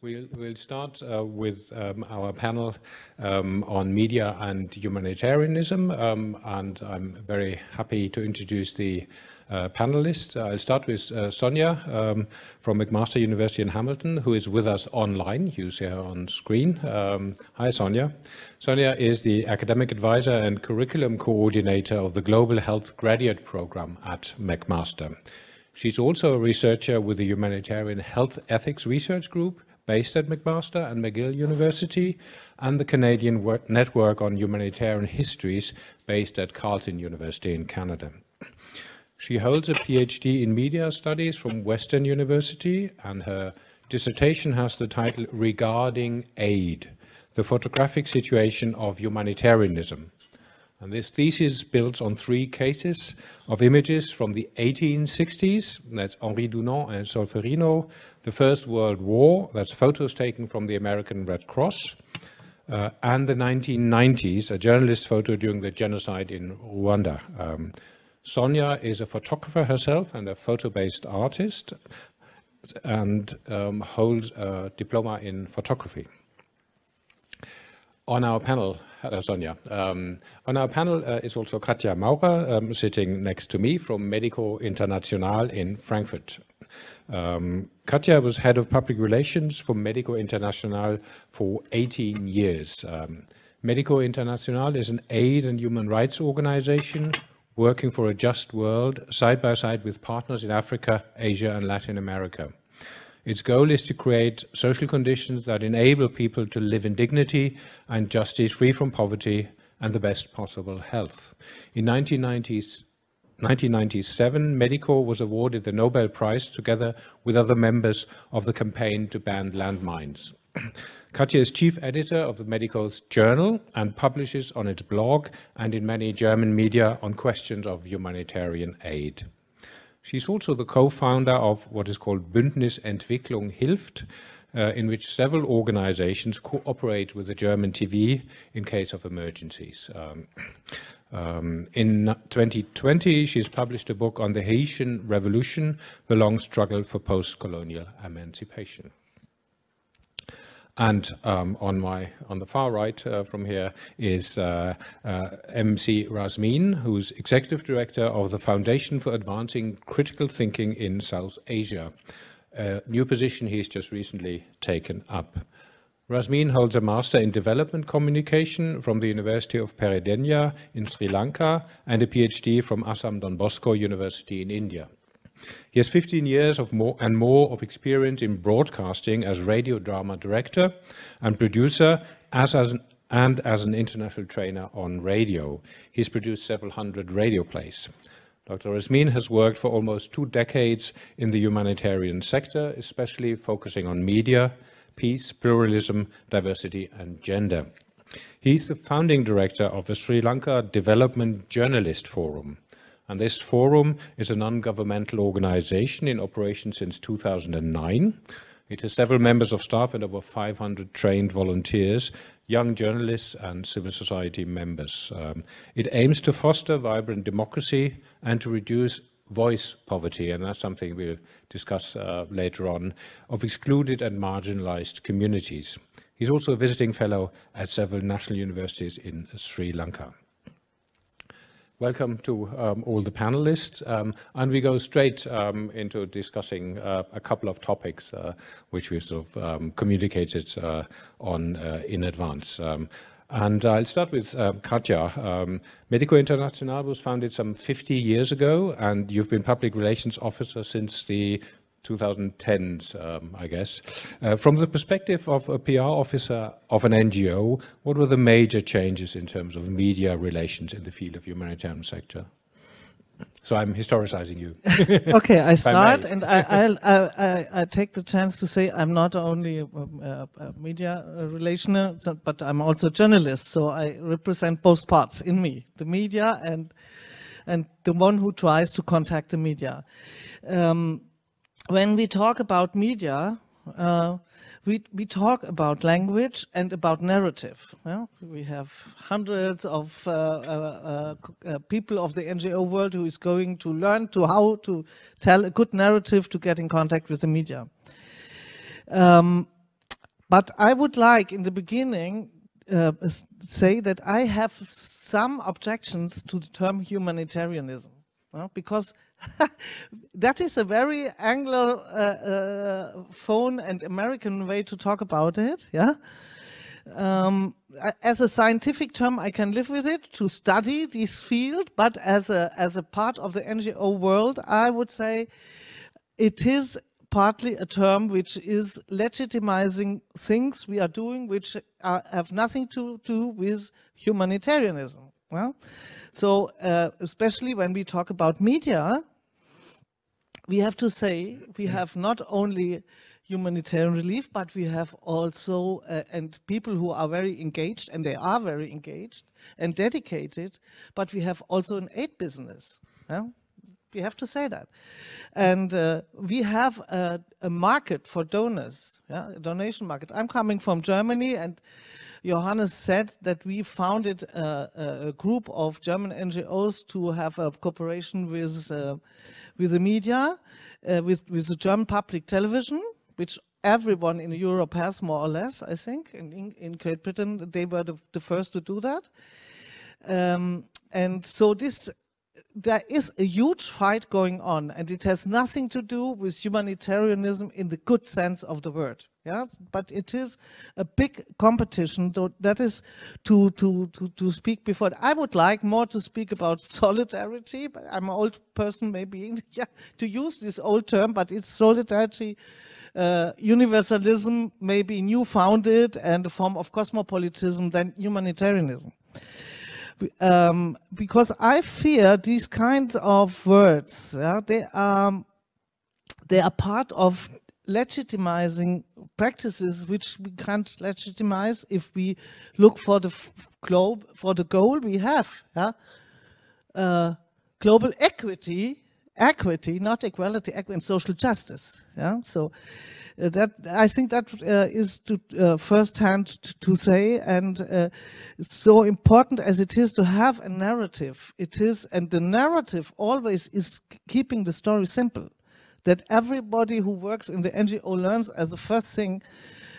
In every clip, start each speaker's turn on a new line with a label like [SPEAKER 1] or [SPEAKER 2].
[SPEAKER 1] We'll, we'll start uh, with um, our panel um, on media and humanitarianism, um, and I'm very happy to introduce the uh, panelists. I'll start with uh, Sonia um, from McMaster University in Hamilton, who is with us online. You see her on screen. Um, hi, Sonia. Sonia is the academic advisor and curriculum coordinator of the Global Health Graduate Program at McMaster. She's also a researcher with the Humanitarian Health Ethics Research Group based at McMaster and McGill University, and the Canadian Network on Humanitarian Histories based at Carleton University in Canada. She holds a PhD in media studies from Western University, and her dissertation has the title Regarding Aid, the photographic situation of humanitarianism. And this thesis builds on three cases of images from the 1860s, that's Henri Dunant and Solferino, the First World War, that's photos taken from the American Red Cross, uh, and the 1990s, a journalist photo during the genocide in Rwanda. Um, Sonia is a photographer herself and a photo-based artist and um, holds a diploma in photography. On our panel, hello Sonia, um, on our panel uh, is also Katja Maurer um, sitting next to me from Medico International in Frankfurt. Um, Katja was head of public relations for Medico International for 18 years. Um, Medico International is an aid and human rights organization working for a just world side by side with partners in Africa, Asia, and Latin America. Its goal is to create social conditions that enable people to live in dignity and justice, free from poverty, and the best possible health. In 1990s, 1997, Medico was awarded the Nobel Prize together with other members of the campaign to ban landmines. Katja is chief editor of the Medico's Journal and publishes on its blog and in many German media on questions of humanitarian aid. She's also the co-founder of what is called Bündnis Entwicklung hilft, uh, in which several organizations cooperate with the German TV in case of emergencies. Um, um, in 2020, she's published a book on the Haitian Revolution, the long struggle for post-colonial emancipation. And um, on my on the far right uh, from here is uh, uh, MC Rasmin, who's executive director of the Foundation for Advancing Critical Thinking in South Asia, a new position he's just recently taken up. Rasmin holds a master in development communication from the University of Peradeniya in Sri Lanka and a PhD from Assam Don Bosco University in India. He has 15 years of more and more of experience in broadcasting as radio drama director and producer as, as an, and as an international trainer on radio. He's produced several hundred radio plays. Dr. Rasmin has worked for almost two decades in the humanitarian sector, especially focusing on media, peace, pluralism, diversity, and gender. He's the founding director of the Sri Lanka Development Journalist Forum. And this forum is a non-governmental organization in operation since 2009. It has several members of staff and over 500 trained volunteers, young journalists and civil society members. Um, it aims to foster vibrant democracy and to reduce voice poverty, and that's something we'll discuss uh, later on, of excluded and marginalized communities. He's also a visiting fellow at several national universities in Sri Lanka. Welcome to um, all the panelists. Um, and we go straight um, into discussing uh, a couple of topics uh, which we've sort of um, communicated uh, on uh, in advance. Um, and I'll start with uh, Katja. Um, Medico International was founded some 50 years ago, and you've been public relations officer since the 2010s, um, I guess. Uh, from the perspective of a PR officer of an NGO, what were the major changes in terms of media relations in the field of humanitarian sector? So I'm historicizing you.
[SPEAKER 2] okay, I start I and I, I, I, take the chance to say I'm not only a, a, a media relationer, but I'm also a journalist. So I represent both parts in me, the media and and the one who tries to contact the media. Um, when we talk about media, uh, we, we talk about language and about narrative. Yeah? We have hundreds of uh, uh, uh people of the NGO world who is going to learn to how to tell a good narrative to get in contact with the media. Um, but I would like in the beginning uh, say that I have some objections to the term humanitarianism uh, because that is a very Anglophone uh, and American way to talk about it. Yeah. Um, as a scientific term, I can live with it to study this field, but as a as a part of the NGO world, I would say it is partly a term which is legitimizing things we are doing which are, have nothing to do with humanitarianism. Well, so uh, especially when we talk about media, we have to say we have not only humanitarian relief, but we have also, uh, and people who are very engaged, and they are very engaged and dedicated, but we have also an aid business. Yeah? We have to say that. And uh, we have a, a, market for donors, yeah? a donation market. I'm coming from Germany, and Johannes said that we founded a, a group of German NGOs to have a cooperation with, uh, with the media, uh, with, with the German public television, which everyone in Europe has more or less, I think. In, in Great Britain, they were the, the first to do that. Um, and so this, there is a huge fight going on, and it has nothing to do with humanitarianism in the good sense of the word. Yeah, but it is a big competition. That is to to to to speak before. I would like more to speak about solidarity, but I'm an old person, maybe yeah, to use this old term, but it's solidarity uh, universalism maybe new founded and a form of cosmopolitanism than humanitarianism. Um, because I fear these kinds of words, yeah, they are they are part of legitimizing practices which we can't legitimize if we look for the globe for the goal we have. Yeah? Uh, global equity equity, not equality, equity and social justice. Yeah, so uh, that I think that uh, is to uh, first hand to, to say, and uh, so important as it is to have a narrative. It is, and the narrative always is keeping the story simple. That everybody who works in the NGO learns as the first thing,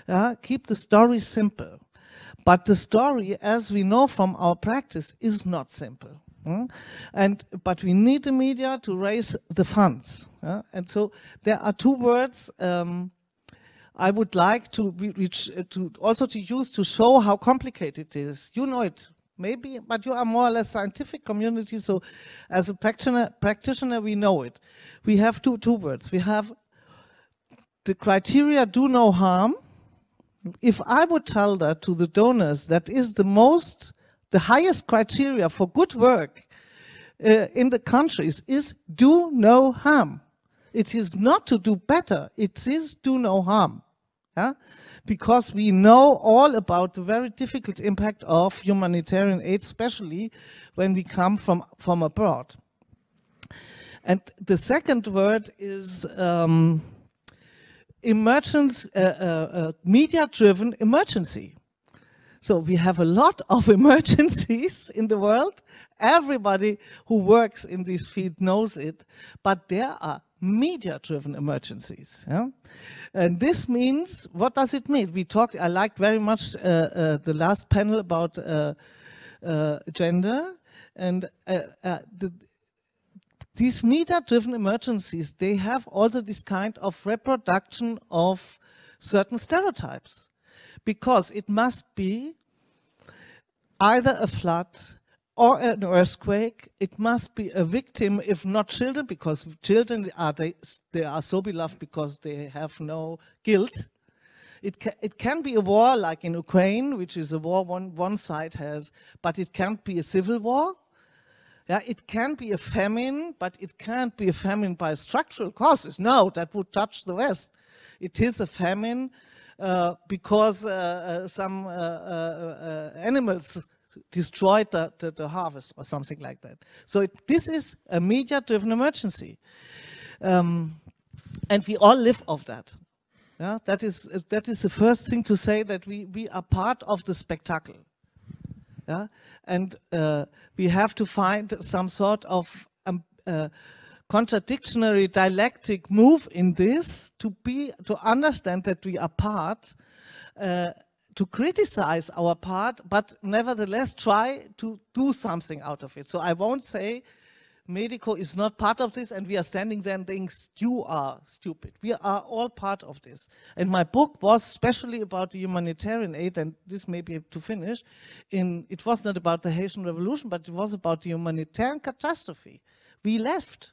[SPEAKER 2] uh, keep the story simple. But the story, as we know from our practice, is not simple. Mm? And but we need the media to raise the funds. And so there are two words um, I would like to reach uh, to also to use to show how complicated it is. You know it maybe, but you are more or less scientific community. So as a practitioner, practitioner, we know it. We have two two words. We have the criteria do no harm. If I would tell that to the donors, that is the most the highest criteria for good work uh, in the countries is do no harm. It is not to do better, it is do no harm. Yeah? Because we know all about the very difficult impact of humanitarian aid, especially when we come from, from abroad. And the second word is um, emergence, uh, uh, uh media-driven emergency. So we have a lot of emergencies in the world. Everybody who works in this field knows it, but there are media-driven emergencies. Yeah? And this means, what does it mean? We talked, I liked very much uh, uh, the last panel about uh, uh gender and uh, uh, the, these media-driven emergencies, they have also this kind of reproduction of certain stereotypes because it must be either a flood or an earthquake. It must be a victim, if not children, because children are they, they are so beloved because they have no guilt. It, ca it can be a war like in Ukraine, which is a war one, one side has, but it can't be a civil war. Yeah, it can be a famine, but it can't be a famine by structural causes. No, that would touch the West. It is a famine uh, because uh, uh, some animals destroyed the, the, the, harvest or something like that. So it, this is a media-driven emergency. Um, and we all live off that. Yeah, that is that is the first thing to say that we we are part of the spectacle. Yeah, and uh, we have to find some sort of um, uh, contradictory dialectic move in this to be to understand that we are part uh, to criticize our part but nevertheless try to do something out of it. So i won't say medico is not part of this and we are standing there and thinking you are stupid. We are all part of this. And my book was especially about the humanitarian aid and this may be to finish in it was not about the haitian revolution but it was about the humanitarian catastrophe. We left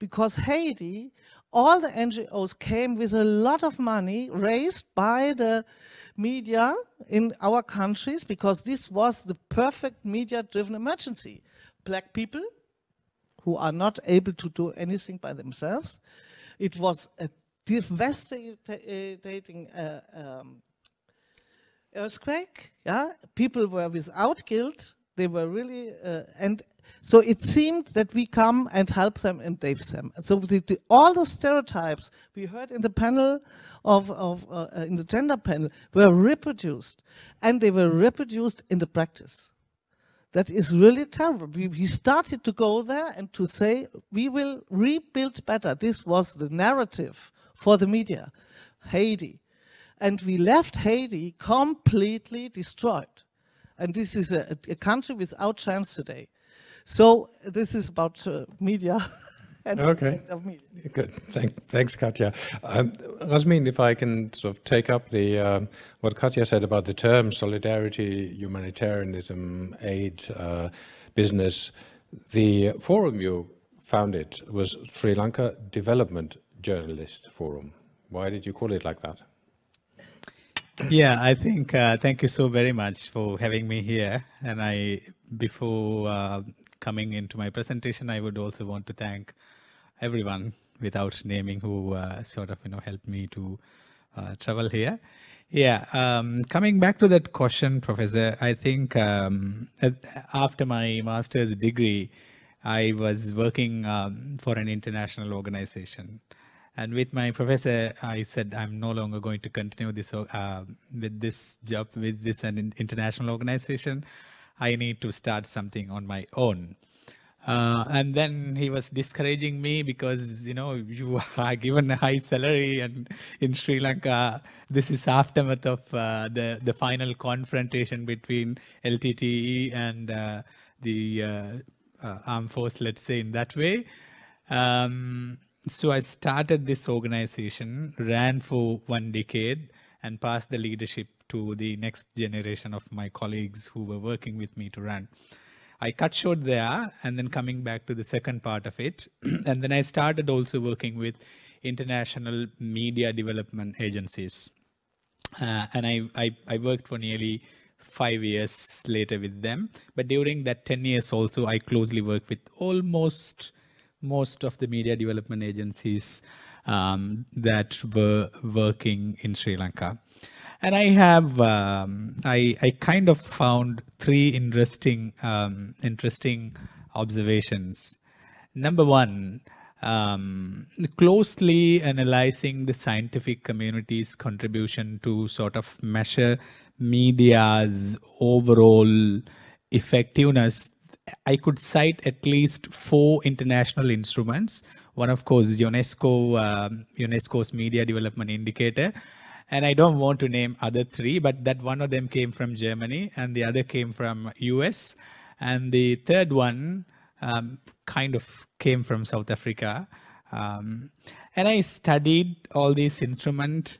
[SPEAKER 2] because Haiti, all the NGOs came with a lot of money raised by the media in our countries because this was the perfect media-driven emergency. Black people who are not able to do anything by themselves. It was a devastating uh, um, earthquake. Yeah, people were without guilt. They were really, uh, and so it seemed that we come and help them and save them. And so the, the, all the stereotypes we heard in the panel of, of uh, in the gender panel were reproduced, and they were reproduced in the practice. That is really terrible. We, we started to go there and to say we will rebuild better. This was the narrative for the media, Haiti, and we left Haiti completely destroyed. And this is a, a country without chance today. So this is about uh, media.
[SPEAKER 1] okay. Media. Good. Thank, thanks, Katja. Um, Rasmin, if I can sort of take up the uh, what Katja said about the term solidarity, humanitarianism, aid, uh, business. The forum you founded was Sri Lanka Development Journalist Forum. Why did you call it like that?
[SPEAKER 3] Yeah, I think uh, thank you so very much for having me here. And I, before uh, coming into my presentation, I would also want to thank everyone without naming who uh, sort of you know helped me to uh, travel here. Yeah, um, coming back to that question, Professor, I think um, after my master's degree, I was working um, for an international organization. And with my professor, I said I'm no longer going to continue this uh, with this job with this an international organization. I need to start something on my own. Uh, and then he was discouraging me because you know you are given a high salary and in Sri Lanka this is aftermath of uh, the the final confrontation between LTTE and uh, the uh, uh, armed force let's say in that way um, so I started this organization ran for one decade and passed the leadership to the next generation of my colleagues who were working with me to run. I cut short there and then coming back to the second part of it. and then I started also working with international media development agencies. Uh, and I, I, I worked for nearly five years later with them. But during that 10 years also, I closely worked with almost most of the media development agencies um, that were working in Sri Lanka and I have um, I I kind of found three interesting um, interesting observations. Number one, um, closely analyzing the scientific community's contribution to sort of measure media's overall effectiveness. I could cite at least four international instruments. One, of course, is UNESCO, um, UNESCO's Media Development Indicator, and I don't want to name other three, but that one of them came from Germany and the other came from US. And the third one um, kind of came from South Africa. Um, and I studied all these instruments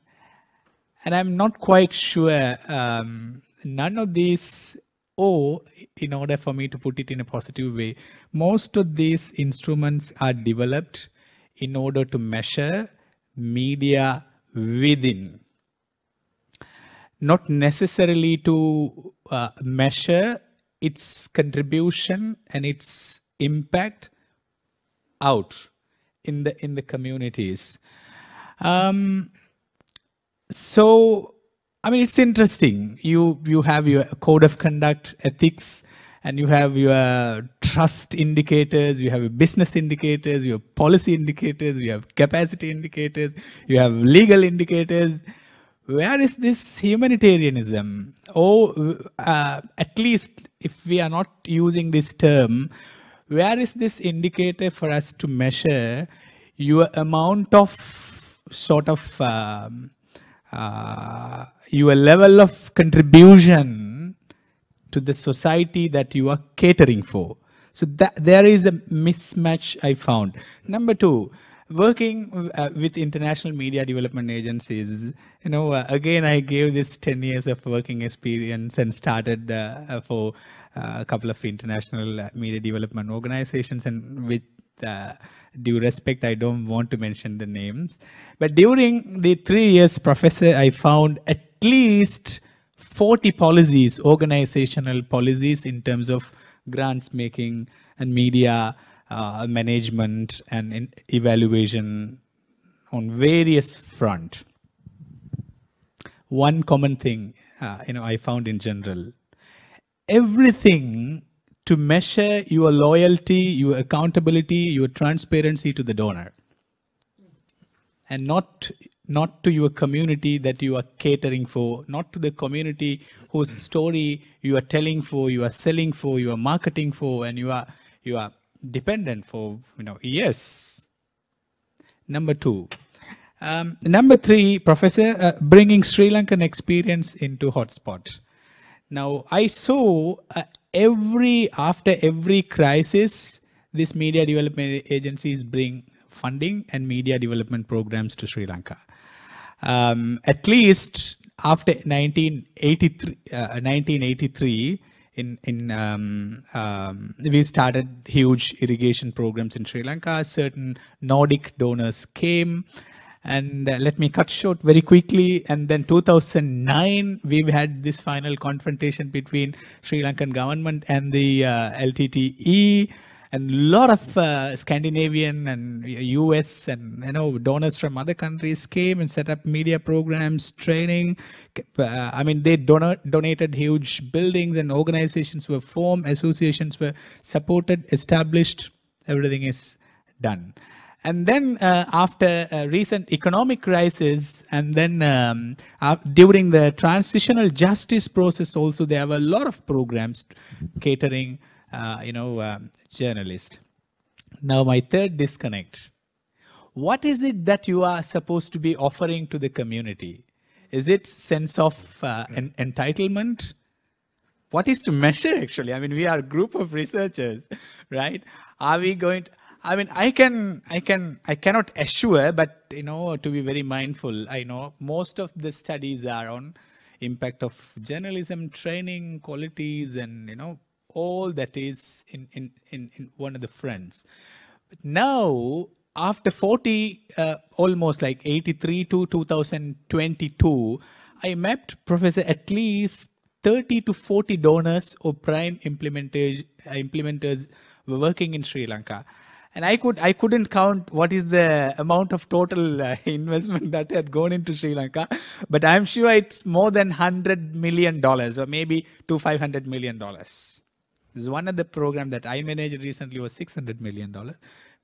[SPEAKER 3] and I'm not quite sure um, none of these or in order for me to put it in a positive way, most of these instruments are developed in order to measure media within. Not necessarily to uh, measure its contribution and its impact out in the in the communities. Um, so i mean it's interesting you you have your code of conduct ethics and you have your trust indicators you have your business indicators you have policy indicators you have capacity indicators you have legal indicators where is this humanitarianism? Or uh, at least if we are not using this term, where is this indicator for us to measure your amount of sort of um, uh, your level of contribution to the society that you are catering for. So that there is a mismatch I found. Number two, working uh, with international media development agencies, you know, uh, again, I gave this 10 years of working experience and started uh, for uh, a couple of international uh, media development organizations and with uh, due respect, I don't want to mention the names. But during the three years, professor, I found at least 40 policies, organizational policies in terms of grants making and media uh, management and evaluation on various front. One common thing, uh, you know, I found in general, everything to measure your loyalty, your accountability, your transparency to the donor, and not not to your community that you are catering for, not to the community whose story you are telling for, you are selling for, you are marketing for, and you are you are dependent for you know yes. Number two. Um, number three, Professor, uh, bringing Sri Lankan experience into hotspot. Now, I saw every after every crisis, these media development agencies bring funding and media development programs to Sri Lanka. Um, at least after 1983, uh, 1983 in in um, um, we started huge irrigation programs in Sri Lanka. Certain Nordic donors came, and uh, let me cut short very quickly. And then 2009, we've had this final confrontation between Sri Lankan government and the uh, LTTE and a lot of uh, Scandinavian and US and you know donors from other countries came and set up media programs, training. Uh, I mean, they don- donated huge buildings and organizations were formed, associations were supported, established. Everything is done. And then uh, after a recent economic crisis, and then um, uh, during the transitional justice process, also there were a lot of programs catering uh, you know, um, journalist. Now, my third disconnect. What is it that you are supposed to be offering to the community? Is it sense of uh, en- entitlement? What is to measure actually? I mean, we are a group of researchers, right? Are we going to, I mean, I can, I can, I cannot assure, but you know, to be very mindful, I know most of the studies are on impact of journalism training qualities and you know all that is in, in, in, in one of the fronts. But now, after 40, uh, almost like 83 to 2022, I mapped, Professor, at least 30 to 40 donors or prime implementers, uh, implementers were working in Sri Lanka. And I could I couldn't count what is the amount of total uh, investment that had gone into Sri Lanka, but I'm sure it's more than hundred million dollars or maybe to five hundred million dollars. This is one of the program that I managed recently was $600 million.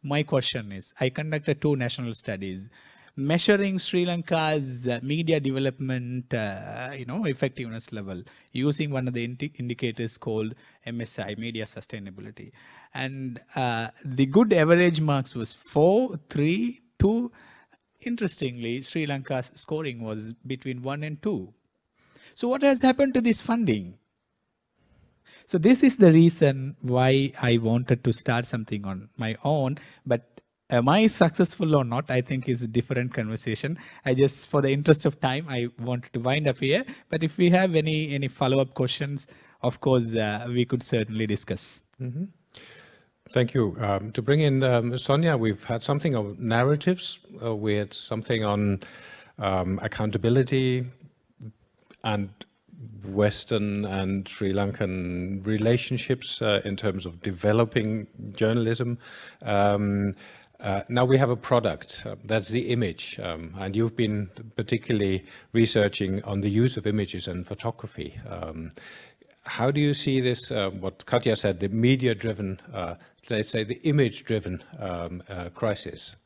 [SPEAKER 3] My question is, I conducted two national studies measuring Sri Lanka's uh, media development, uh, you know, effectiveness level using one of the indi- indicators called MSI, media sustainability. And uh, the good average marks was four, three, two. Interestingly, Sri Lanka's scoring was between one and two. So what has happened to this funding? So this is the reason why I wanted to start something on my own. But am I successful or not? I think is a different conversation. I just, for the interest of time, I wanted to wind up here. But if we have any any follow up questions, of course, uh, we could certainly discuss.
[SPEAKER 1] Mm-hmm. Thank you. Um, to bring in um, Sonia, we've had something of narratives. Uh, we had something on um, accountability and Western and Sri Lankan relationships uh, in terms of developing journalism. Um, uh, now we have a product, uh, that's the image, um, and you've been particularly researching on the use of images and photography. Um, how do you see this, uh, what Katja said, the media-driven, uh, let's say the image-driven um, uh, crisis?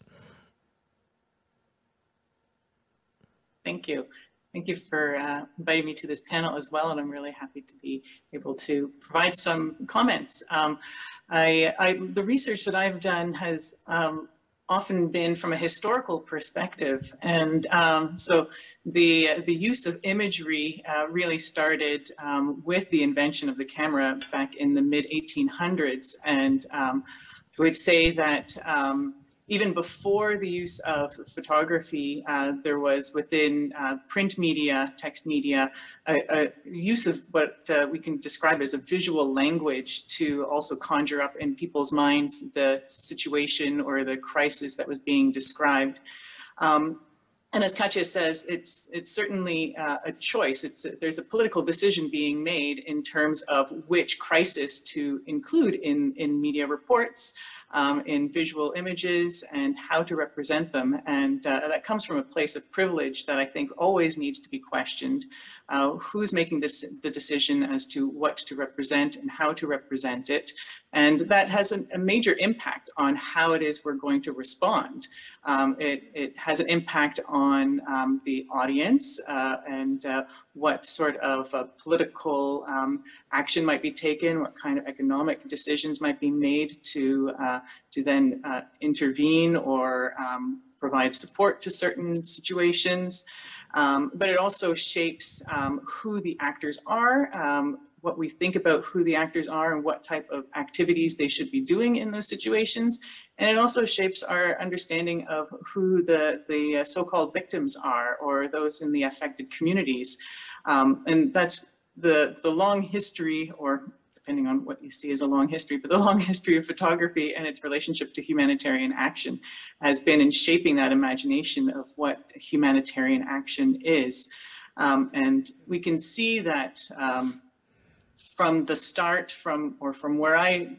[SPEAKER 4] Thank you. Thank you for uh, inviting me to this panel as well, and I'm really happy to be able to provide some comments. Um, I, I, the research that I've done has um, often been from a historical perspective, and um, so the the use of imagery uh, really started um, with the invention of the camera back in the mid 1800s, and um, I would say that um, even before the use of photography, uh, there was within uh, print media, text media, a, a use of what uh, we can describe as a visual language to also conjure up in people's minds the situation or the crisis that was being described. Um, and as Katja says, it's it's certainly uh, a choice. It's there's a political decision being made in terms of which crisis to include in in media reports, um, in visual images and how to represent them. And uh, that comes from a place of privilege that I think always needs to be questioned. Uh, who's making this the decision as to what to represent and how to represent it? And that has a, a major impact on how it is we're going to respond. Um, it, it, has an impact on um, the audience uh, and uh, what sort of uh, political um, action might be taken, what kind of economic decisions might be made to, uh, to then uh, intervene or um, provide support to certain situations. Um, but it also shapes um, who the actors are, um, what we think about who the actors are and what type of activities they should be doing in those situations. And it also shapes our understanding of who the, the uh, so-called victims are or those in the affected communities. Um, and that's the, the long history or depending on what you see as a long history, but the long history of photography and its relationship to humanitarian action has been in shaping that imagination of what humanitarian action is. Um, and we can see that um, from the start from or from where I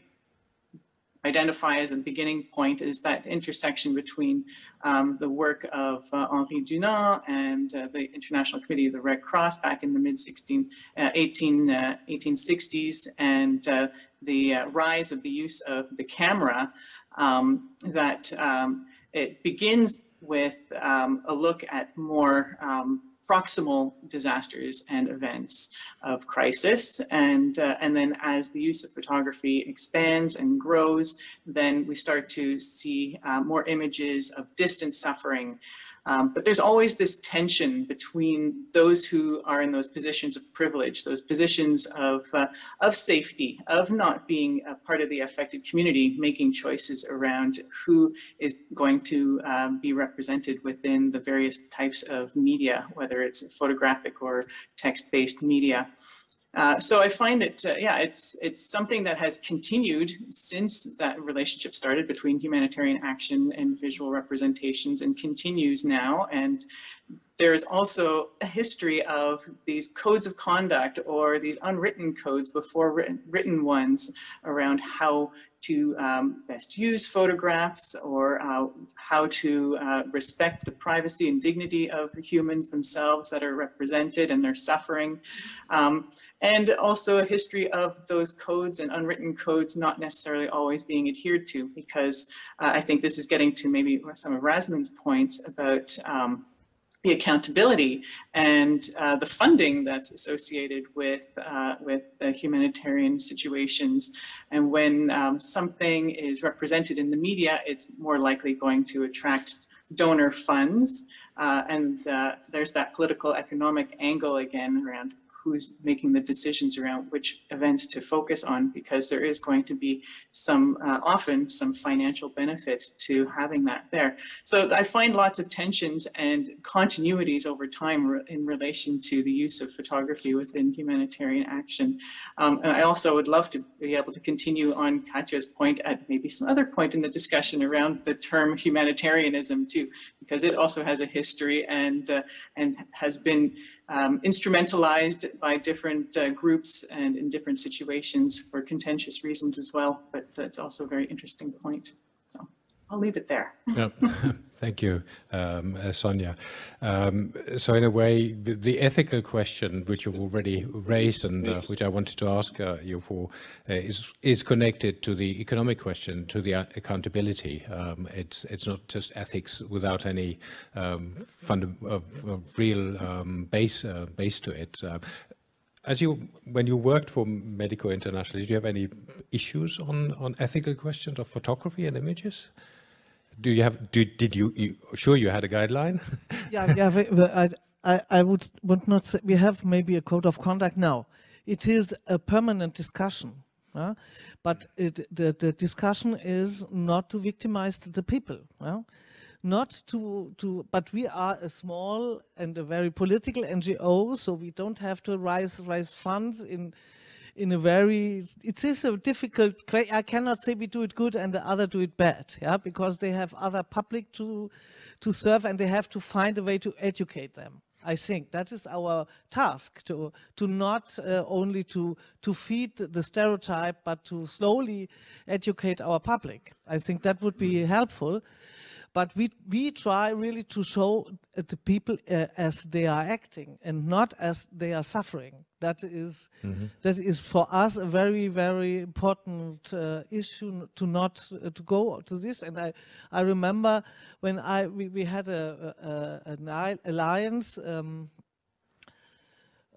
[SPEAKER 4] identify as a beginning point is that intersection between um, the work of uh, Henri Dunant and uh, the International Committee of the Red Cross back in the mid 16, uh, 18, 1860s uh, and uh, the uh, rise of the use of the camera um, that um, it begins with um, a look at more um, proximal disasters and events of crisis. And, uh, and then as the use of photography expands and grows, then we start to see uh, more images of distant suffering, um, but there's always this tension between those who are in those positions of privilege, those positions of, uh, of safety, of not being a part of the affected community, making choices around who is going to um, be represented within the various types of media, whether it's photographic or text-based media. Uh, so I find it, uh, yeah, it's it's something that has continued since that relationship started between humanitarian action and visual representations and continues now. And there's also a history of these codes of conduct or these unwritten codes before written, written ones around how to um, best use photographs or uh, how to uh, respect the privacy and dignity of humans themselves that are represented and their suffering. Um, and also a history of those codes and unwritten codes not necessarily always being adhered to because uh, I think this is getting to maybe some of Rasmin's points about um, the accountability and uh, the funding that's associated with uh, with the humanitarian situations. And when um, something is represented in the media, it's more likely going to attract donor funds. Uh, and uh, there's that political economic angle again around who's making the decisions around which events to focus on because there is going to be some uh, often some financial benefit to having that there. So I find lots of tensions and continuities over time re in relation to the use of photography within humanitarian action. Um, and I also would love to be able to continue on Katja's point at maybe some other point in the discussion around the term humanitarianism too, because it also has a history and uh, and has been um, instrumentalized by different uh, groups and in different situations for contentious reasons as well. But that's also a very interesting point. I'll leave it there.
[SPEAKER 1] yeah. Thank you, um, uh, Sonia. Um, so in a way, the, the, ethical question, which you've already raised and uh, which I wanted to ask uh, you for, uh, is is connected to the economic question, to the accountability. Um, it's it's not just ethics without any um, fund real um, base uh, base to it. Uh, as you when you worked for Medico International, did you have any issues on on ethical questions of photography and images? Do you have? Do, did you, you? Sure, you had a guideline.
[SPEAKER 2] yeah, yeah. I, I would would not say we have maybe a code of conduct now. It is a permanent discussion, uh, but it, the the discussion is not to victimize the people. Uh, not to to but we are a small and a very political NGO, so we don't have to raise raise funds in in a very it is a difficult i cannot say we do it good and the other do it bad yeah because they have other public to to serve and they have to find a way to educate them i think. That is our task to to not uh, only to to feed the stereotype but to slowly educate our public. I think that would be helpful but we, we try really to show the people uh, as they are acting and not as they are suffering. That is, mm -hmm. that is for us a very, very important uh, issue to not uh, to go to this. And I, I remember when I we, we had a, a an alliance um,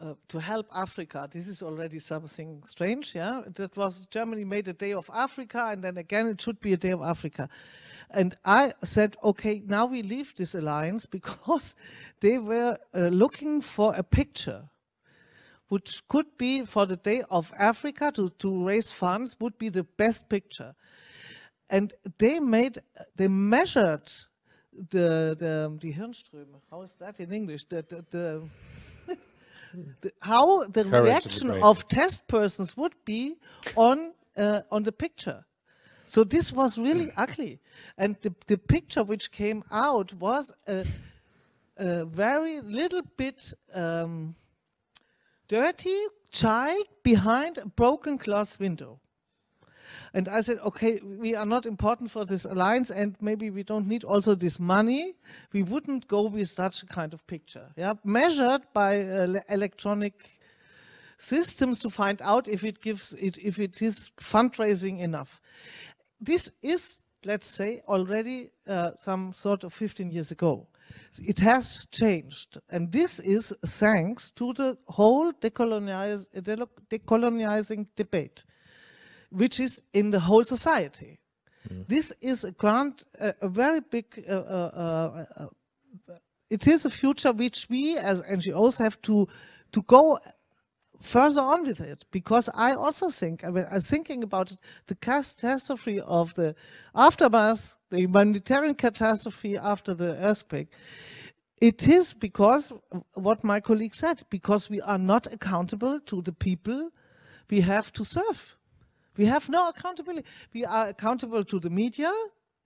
[SPEAKER 2] uh, to help Africa. This is already something strange, yeah? That was Germany made a day of Africa, and then again it should be a day of Africa. And I said, okay, now we leave this alliance because they were uh, looking for a picture which could be for the Day of Africa to, to raise funds would be the best picture. And they made, they measured the, the, the Hirnströme, how is that in English? The, the, the, the how the Current reaction of test persons would be on, uh, on the picture. So this was really ugly. And the, the picture which came out was a, a very little bit um, dirty child behind a broken glass window. And I said, okay, we are not important for this alliance and maybe we don't need also this money. We wouldn't go with such a kind of picture. Yeah, Measured by uh, electronic systems to find out if it gives it, if it is fundraising enough this is, let's say, already uh, some sort of 15 years ago. It has changed. And this is thanks to the whole decolonize, decolonizing debate, which is in the whole society. Mm. This is a grand, uh, a very big, uh, uh, uh, it is a future which we as NGOs have to, to go further on with it because I also think, I mean, I'm thinking about the catastrophe of the aftermath, the humanitarian catastrophe after the earthquake. It is because what my colleague said, because we are not accountable to the people we have to serve. We have no accountability. We are accountable to the media,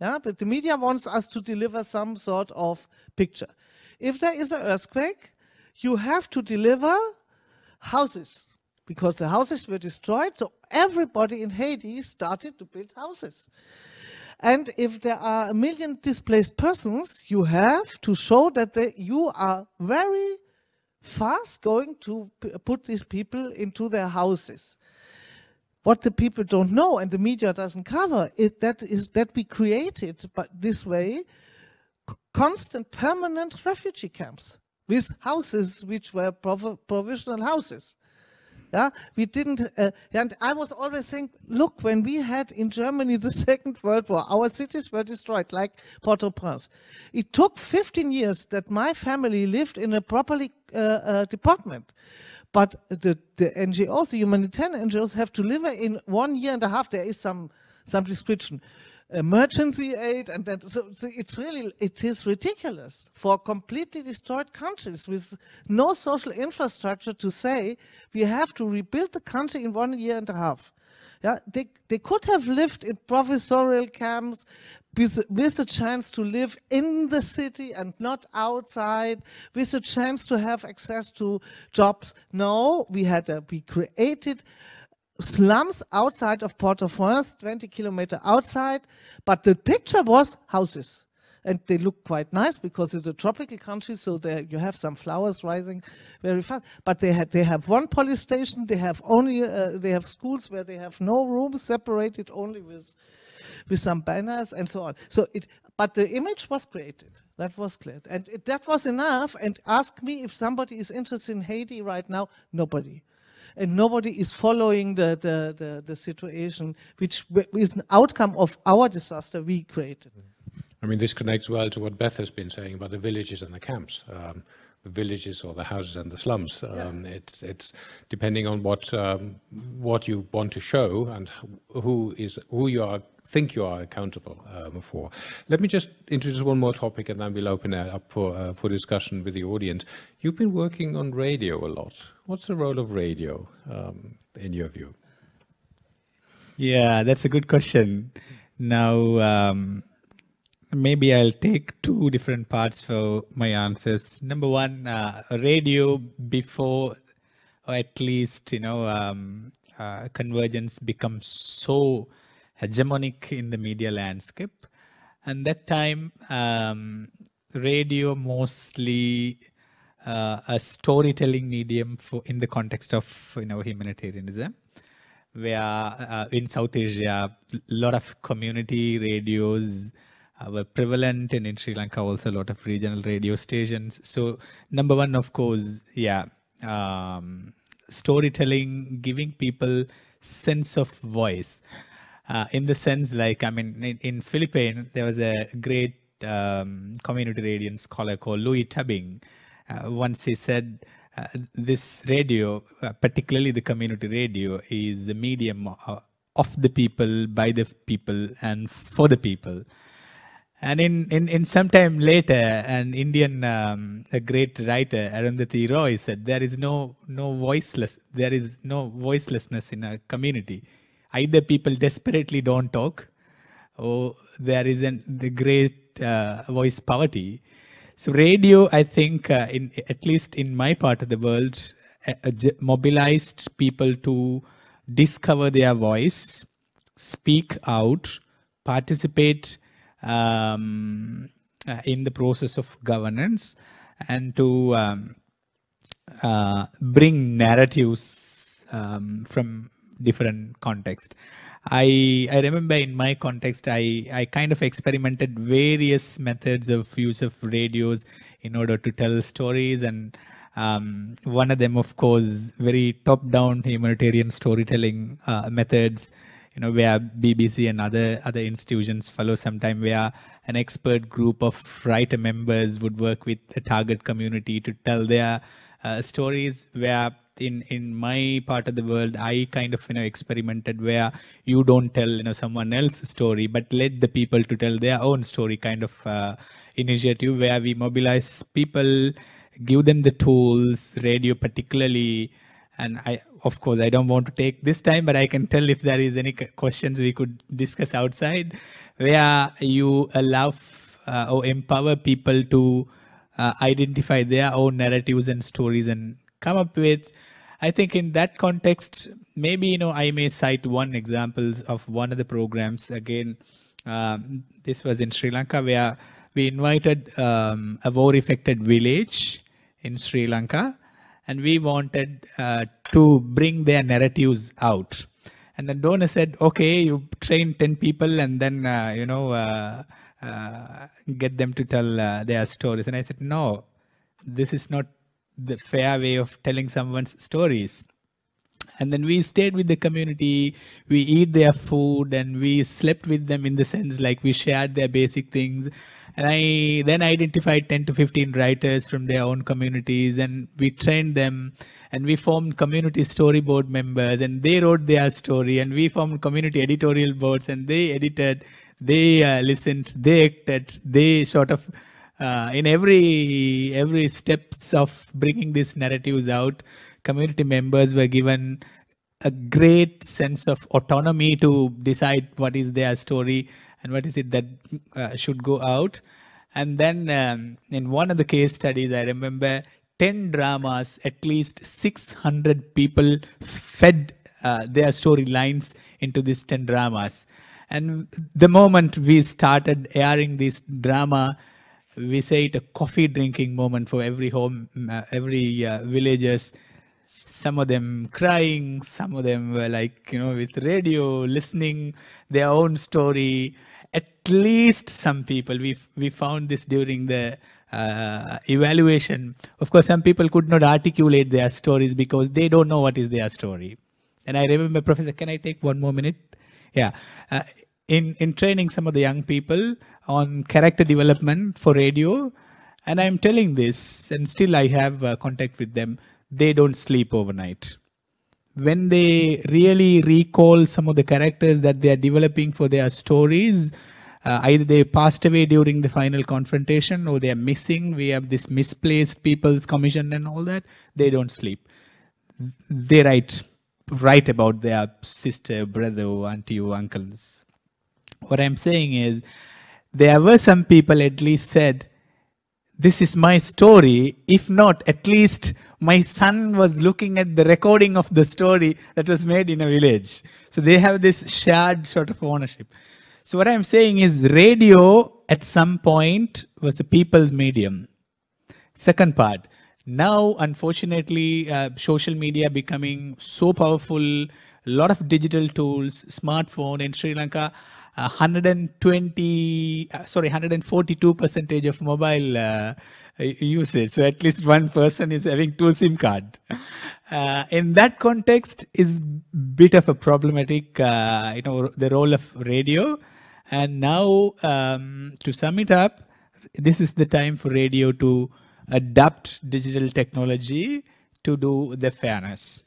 [SPEAKER 2] yeah, but the media wants us to deliver some sort of picture. If there is an earthquake, you have to deliver houses because the houses were destroyed. So everybody in Haiti started to build houses. And if there are a million displaced persons, you have to show that they, you are very fast going to put these people into their houses. What the people don't know and the media doesn't cover is that is that we created but this way constant permanent refugee camps with houses which were prov provisional houses. Yeah, we didn't, uh, and I was always saying, look, when we had in Germany the Second World War, our cities were destroyed, like Port-au-Prince. It took 15 years that my family lived in a properly uh, uh, department. But the, the NGOs, the humanitarian NGOs, have to live in one year and a half. There is some, some description emergency aid and that so, so, it's really it is ridiculous for completely destroyed countries with no social infrastructure to say we have to rebuild the country in one year and a half. Yeah they they could have lived in provisorial camps with, with a chance to live in the city and not outside with a chance to have access to jobs. No we had a, we created slums outside of Port-au-Prince, 20 kilometer outside, but the picture was houses. And they look quite nice because it's a tropical country, so there you have some flowers rising very fast. But they had they have one police station. They have only uh, they have schools where they have no rooms separated only with with some banners and so on. So it, but the image was created. That was clear, and it, that was enough. And ask me if somebody is interested in Haiti right now. Nobody and nobody is following the, the, the, the, situation, which is an outcome of our disaster we created.
[SPEAKER 1] I mean, this connects well to what Beth has been saying about the villages and the camps. Um, the villages or the houses and the slums. Um, yeah. It's it's depending on what um, what you want to show and who is who you are think you are accountable um, for. Let me just introduce one more topic and then we'll open it up for, uh, for discussion with the audience. You've been working on radio a lot. What's the role of radio um, in your view?
[SPEAKER 3] Yeah, that's a good question. Now, um, maybe I'll take two different parts for my answers. Number one, uh, radio before, or at least, you know, um, uh, convergence becomes so hegemonic in the media landscape. And that time, um, radio mostly uh, a storytelling medium for in the context of you know humanitarianism, where uh, in South Asia, a lot of community radios uh, were prevalent, and in Sri Lanka also a lot of regional radio stations. So number one, of course, yeah, um, storytelling, giving people sense of voice uh, in the sense like i mean in, in philippines there was a great um, community radio scholar called louis tabing. Uh, once he said uh, this radio uh, particularly the community radio is a medium uh, of the people by the people and for the people. And in, in, in some time later, an Indian, um, a great writer, Arundhati Roy said, there is no, no voiceless, there is no voicelessness in a community either people desperately don't talk or there isn't the great uh, voice poverty. So radio i think uh, in at least in my part of the world uh, uh mobilized people to discover their voice speak out participate um, uh, in the process of governance and to um, uh, bring narratives um, from different context. I i remember in my context i i kind of experimented various methods of use of radios in order to tell stories and um, one of them of course very top down humanitarian storytelling uh, methods you know where bbc and other other institutions follow sometime where an expert group of writer members would work with the target community to tell their uh, stories where in in my part of the world i kind of you know experimented where you don't tell you know someone else's story but let the people to tell their own story kind of uh, initiative where we mobilize people give them the tools radio particularly. And i of course i don't want to take this time but i can tell if there is any questions we could discuss outside where you allow uh, or empower people to uh, identify their own narratives and stories and come up with I think in that context, maybe you know I may cite one examples of one of the programs. Again, um, this was in Sri Lanka where we invited um, a war-affected village in Sri Lanka, and we wanted uh, to bring their narratives out. And the donor said, "Okay, you train ten people, and then uh, you know uh, uh get them to tell uh, their stories." And I said, "No, this is not the fair way of telling someone's stories. And then we stayed with the community we eat their food and we slept with them in the sense like we shared their basic things. And i then identified 10 to 15 writers from their own communities and we trained them and we formed community storyboard members and they wrote their story and we formed community editorial boards and they edited they uh, listened they acted they sort of uh, in every every steps of bringing these narratives out community members were given a great sense of autonomy to decide what is their story and what is it that uh, should go out and then um, in one of the case studies i remember 10 dramas at least 600 people fed uh, their storylines into these 10 dramas. And the moment we started airing this drama, we say it a coffee drinking moment for every home, uh, every uh, villagers. Some of them crying, some of them were like, you know, with radio, listening their own story. At least some people, we we found this during the uh, evaluation. Of course, some people could not articulate their stories because they don't know what is their story. And I remember, Professor, can I take one more minute? Yeah. Uh, in, in training some of the young people on character development for radio, and I'm telling this, and still I have uh, contact with them, they don't sleep overnight. When they really recall some of the characters that they are developing for their stories, uh, either they passed away during the final confrontation or they are missing. We have this misplaced people's commission and all that. They don't sleep. They write write about their sister, brother, auntie, or uncles. What I'm saying is, there were some people at least said, this is my story. If not, at least my son was looking at the recording of the story that was made in a village. So they have this shared sort of ownership. So what I'm saying is radio at some point was a people's medium. Second part, now unfortunately uh, social media becoming so powerful, a lot of digital tools, smartphone in Sri Lanka, uh, 120, uh, sorry, 142 percentage of mobile uh, usage. So at least one person is having two SIM card. Uh, in that context is bit of a problematic, uh, you know, the role of radio. And now, um, to sum it up, this is the time for radio to adapt digital technology to do the fairness.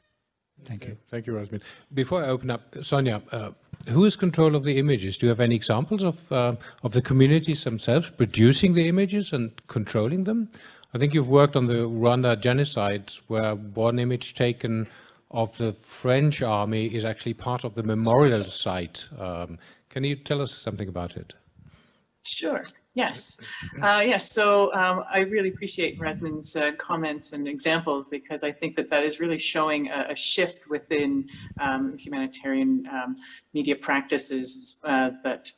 [SPEAKER 3] Thank you.
[SPEAKER 1] Thank you, Rasmin. Before I open up, Sonia, uh, who is control of the images? Do you have any examples of uh, of the communities themselves producing the images and controlling them? I think you've worked on the Rwanda genocide, where one image taken of the French army is actually part of the memorial site. Um, can you tell us something about it?
[SPEAKER 4] Sure. Yes. Uh, yes. So um, I really appreciate Rasmin's uh, comments and examples because I think that that is really showing a, a shift within um, humanitarian um, media practices uh, that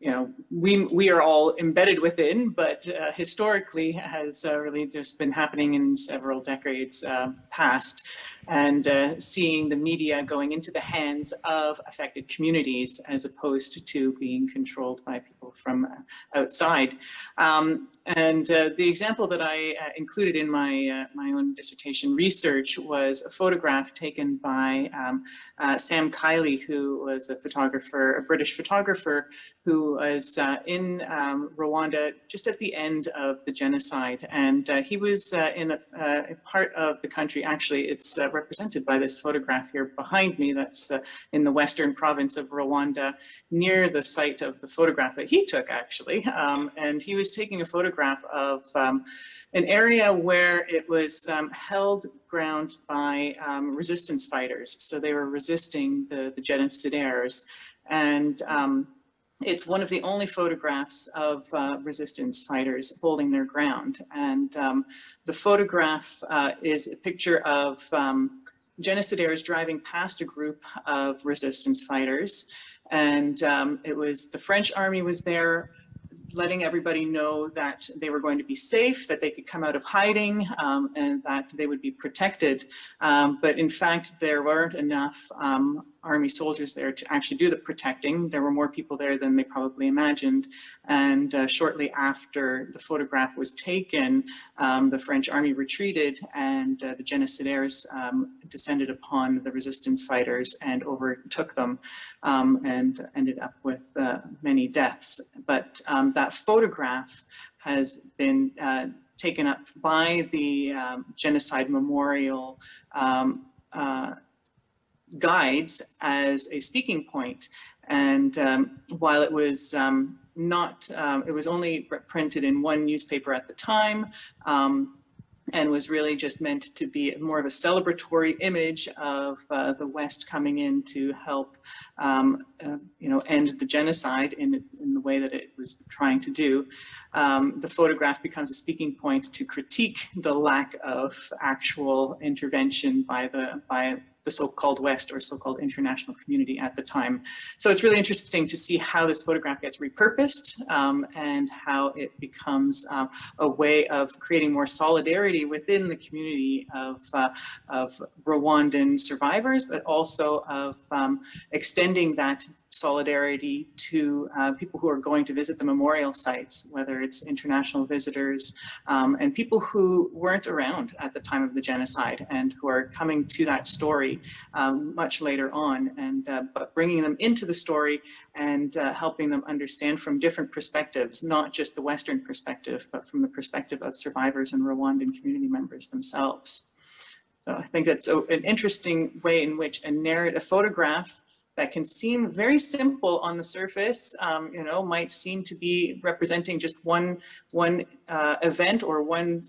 [SPEAKER 4] you know we we are all embedded within, but uh, historically has uh, really just been happening in several decades uh, past and uh, seeing the media going into the hands of affected communities as opposed to being controlled by people from outside. Um, and uh, the example that I uh, included in my, uh, my own dissertation research was a photograph taken by um, uh, Sam Kiley, who was a photographer, a British photographer, who was uh, in um, Rwanda just at the end of the genocide. And he was in a, a, part of the country, actually, it's represented by this photograph here behind me that's uh, in the western province of Rwanda near the site of the photograph that he took actually. Um, and he was taking a photograph of um, an area where it was um, held ground by um, resistance fighters. So they were resisting the, the genocidaires. And um, it's one of the only photographs of uh, resistance fighters holding their ground. And um, the photograph uh, is a picture of um, genocidaires driving past a group of resistance fighters. And um, it was the French army was there letting everybody know that they were going to be safe, that they could come out of hiding, um, and that they would be protected. Um, but in fact, there weren't enough um, army soldiers there to actually do the protecting. There were more people there than they probably imagined. And uh, shortly after the photograph was taken, um, the French army retreated and uh, the genocidaires um, descended upon the resistance fighters and overtook them um, and ended up with uh, many deaths. But um, that photograph has been uh, taken up by the um, Genocide Memorial um, uh, guides as a speaking point. And um, while it was um, not, um, it was only printed in one newspaper at the time, um, and was really just meant to be more of a celebratory image of uh, the West coming in to help, um, uh, you know, end the genocide in, in the way that it was trying to do. Um, the photograph becomes a speaking point to critique the lack of actual intervention by the by the so-called West or so-called international community at the time. So it's really interesting to see how this photograph gets repurposed um, and how it becomes uh, a way of creating more solidarity within the community of, uh, of Rwandan survivors, but also of um, extending that solidarity to uh, people who are going to visit the memorial sites, whether it's international visitors um, and people who weren't around at the time of the genocide and who are coming to that story um, much later on and uh, but bringing them into the story and uh, helping them understand from different perspectives, not just the Western perspective, but from the perspective of survivors and Rwandan community members themselves. So I think that's an interesting way in which a narrative, a photograph that can seem very simple on the surface, um, you know, might seem to be representing just one, one uh, event or one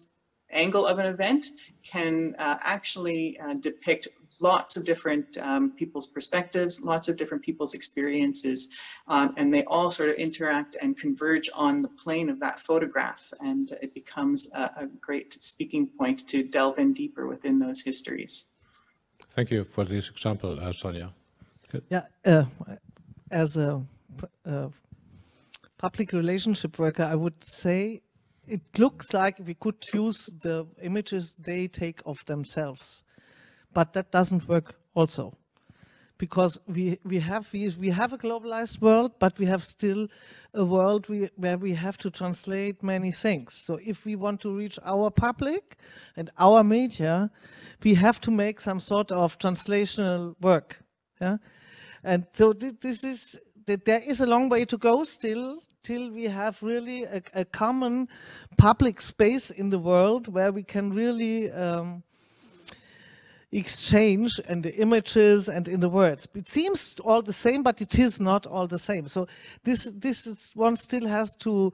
[SPEAKER 4] angle of an event can uh, actually uh, depict lots of different um, people's perspectives, lots of different people's experiences, um, and they all sort of interact and converge on the plane of that photograph. And it becomes a, a great speaking point to delve in deeper within those histories.
[SPEAKER 1] Thank you for this example, uh, Sonia.
[SPEAKER 2] Good. Yeah, uh, as a uh, public relationship worker, I would say it looks like we could use the images they take of themselves, but that doesn't work also because we we have we, we have a globalized world, but we have still a world we, where we have to translate many things. So if we want to reach our public and our media, we have to make some sort of translational work. Yeah, and so this is that there is a long way to go still till we have really a, a common public space in the world where we can really um, exchange and the images and in the words. It seems all the same, but it is not all the same. So this this is, one still has to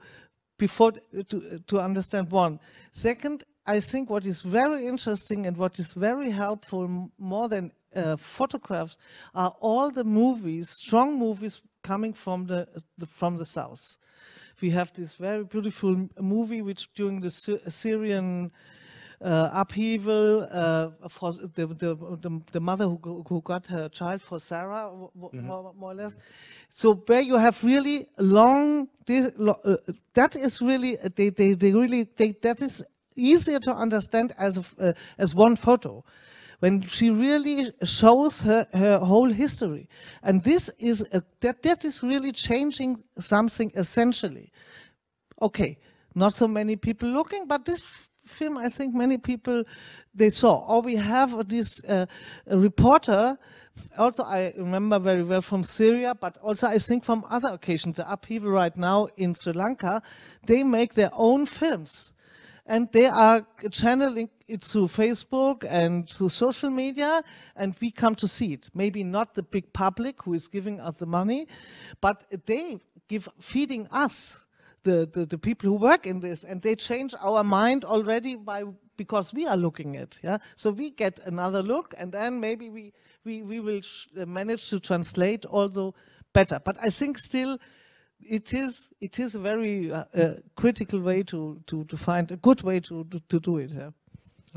[SPEAKER 2] before to to understand one. Second, I think what is very interesting and what is very helpful more than uh, photographs are all the movies, strong movies coming from the, the, from the south. We have this very beautiful movie which during the Syrian uh, upheaval uh, for the, the, the, the, mother who, who got her child for Sama, mm -hmm. more, more, or less. So where you have really long, this, uh, that is really, they, they, they really, they, that is easier to understand as, uh, as one photo when she really shows her, her whole history. And this is, a, that, that is really changing something essentially. Okay, not so many people looking, but this film, I think many people, they saw. Or we have this uh, reporter, also I remember very well from Syria, but also I think from other occasions, the upheaval right now in Sri Lanka, they make their own films and they are channeling it through Facebook and through social media, and we come to see it. Maybe not the big public who is giving us the money, but they give feeding us. The, the, the people who work in this and they change our mind already by because we are looking at yeah so we get another look and then maybe we we, we will manage to translate also better but i think still it is it is a very uh, uh, critical way to, to to find a good way to to, to do it. Yeah.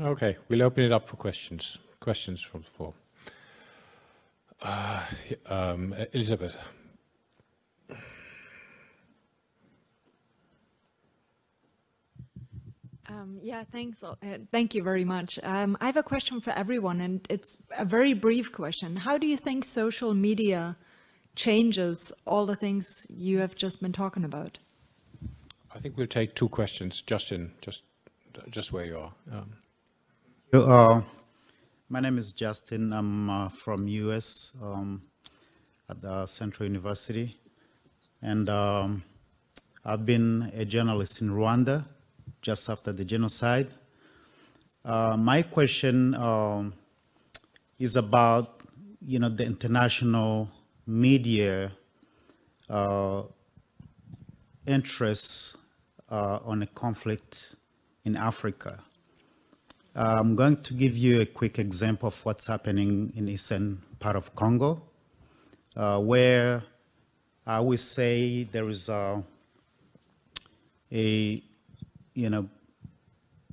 [SPEAKER 1] Okay, we'll open it up for questions. Questions from the floor. Uh, um, Elizabeth.
[SPEAKER 5] Um, yeah, thanks. Uh, thank you very much. Um, I have a question for everyone, and it's a very brief question. How do you think social media changes all the things you have just been talking about?
[SPEAKER 1] I think we'll take two questions. Justin, just just where you are. Um.
[SPEAKER 6] Uh, my name is Justin. I'm uh, from US um, at the Central University. And um, I've been a journalist in Rwanda just after the genocide. Uh, my question um, is about, you know, the international media uh, interests uh, on a conflict in Africa. I'm going to give you a quick example of what's happening in eastern part of Congo, uh, where I would say there is a, a, you know,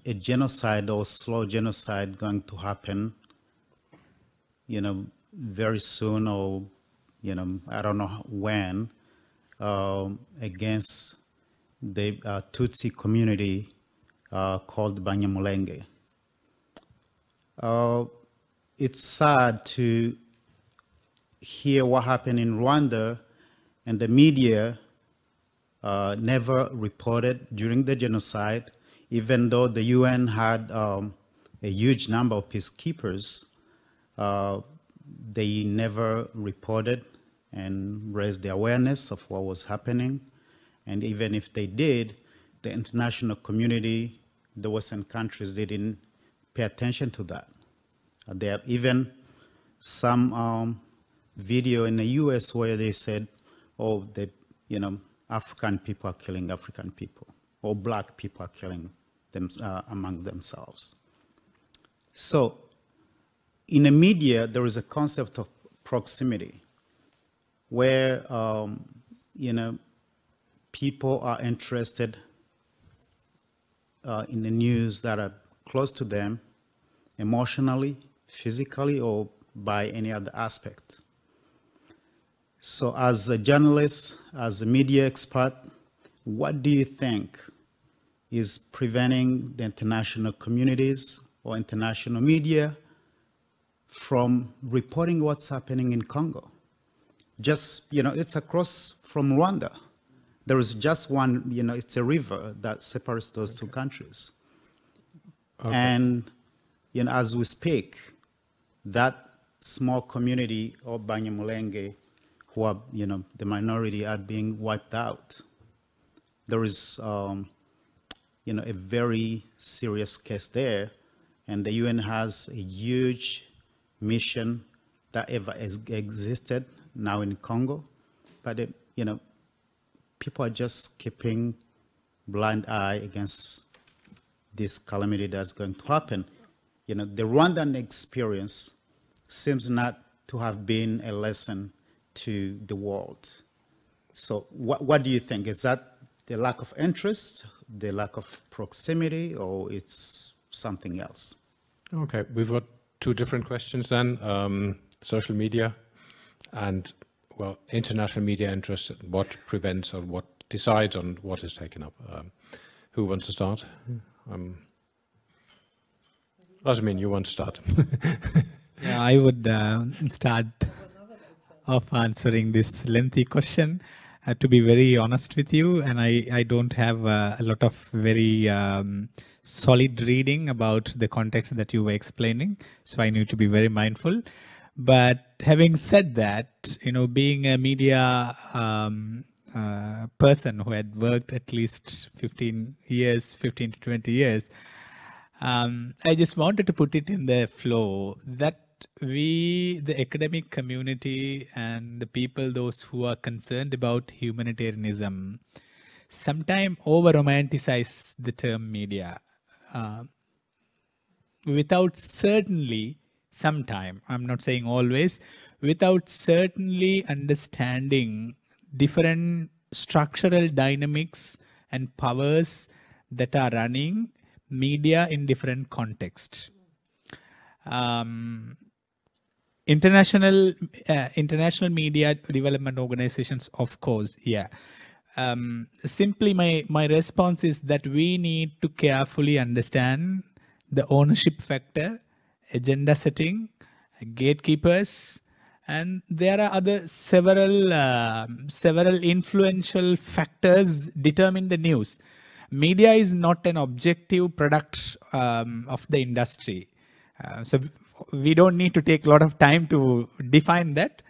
[SPEAKER 6] a genocide or slow genocide going to happen you know, very soon or, you know, I don't know when, um, against the uh, Tutsi community uh, called Banyamulenge. Uh, it's sad to hear what happened in Rwanda, and the media uh, never reported during the genocide, even though the UN had um, a huge number of peacekeepers. Uh, they never reported and raise the awareness of what was happening. And even if they did, the international community, the Western countries, they didn't pay attention to that. Uh, there are even some um, video in the US where they said, oh, the, you know, African people are killing African people, or black people are killing them uh, among themselves. So in the media, there is a concept of proximity where, um, you know, people are interested uh, in the news that are close to them emotionally, physically, or by any other aspect. So as a journalist, as a media expert, what do you think is preventing the international communities or international media from reporting what's happening in Congo? Just, you know, it's across from Rwanda. There is just one, you know, it's a river that separates those okay. two countries. Okay. And, you know, as we speak, that small community of Banyamulenge who are, you know, the minority are being wiped out. There is, um, you know, a very serious case there, and the UN has a huge mission that ever has existed now in Congo, but it, you know, people are just keeping blind eye against this calamity that's going to happen. You know, the Rwandan experience seems not to have been a lesson to the world. So what, what do you think? Is that the lack of interest, the lack of proximity, or it's something else?
[SPEAKER 1] Okay, we've got two different questions then. Um, social media and, well, international media interest, what prevents or what decides on what is taken up. Um, who wants to start? Um, mean you want to start?
[SPEAKER 3] yeah, I would uh, start of answering this lengthy question. Uh, to be very honest with you, and I, I don't have uh, a lot of very um, solid reading about the context that you were explaining, so I need to be very mindful. But having said that, you know, being a media um, uh, person who had worked at least 15 years, 15 to 20 years, um, I just wanted to put it in the flow that we, the academic community and the people, those who are concerned about humanitarianism, sometimes over romanticize the term media. Uh, without certainly, sometime, I'm not saying always, without certainly understanding different structural dynamics and powers that are running media in different contexts. Um, international uh, international media development organizations of course yeah. Um, simply my my response is that we need to carefully understand the ownership factor agenda setting gatekeepers and there are other several uh, several influential factors determine the news media is not an objective product um, of the industry uh, so we don't need to take a lot of time to define that.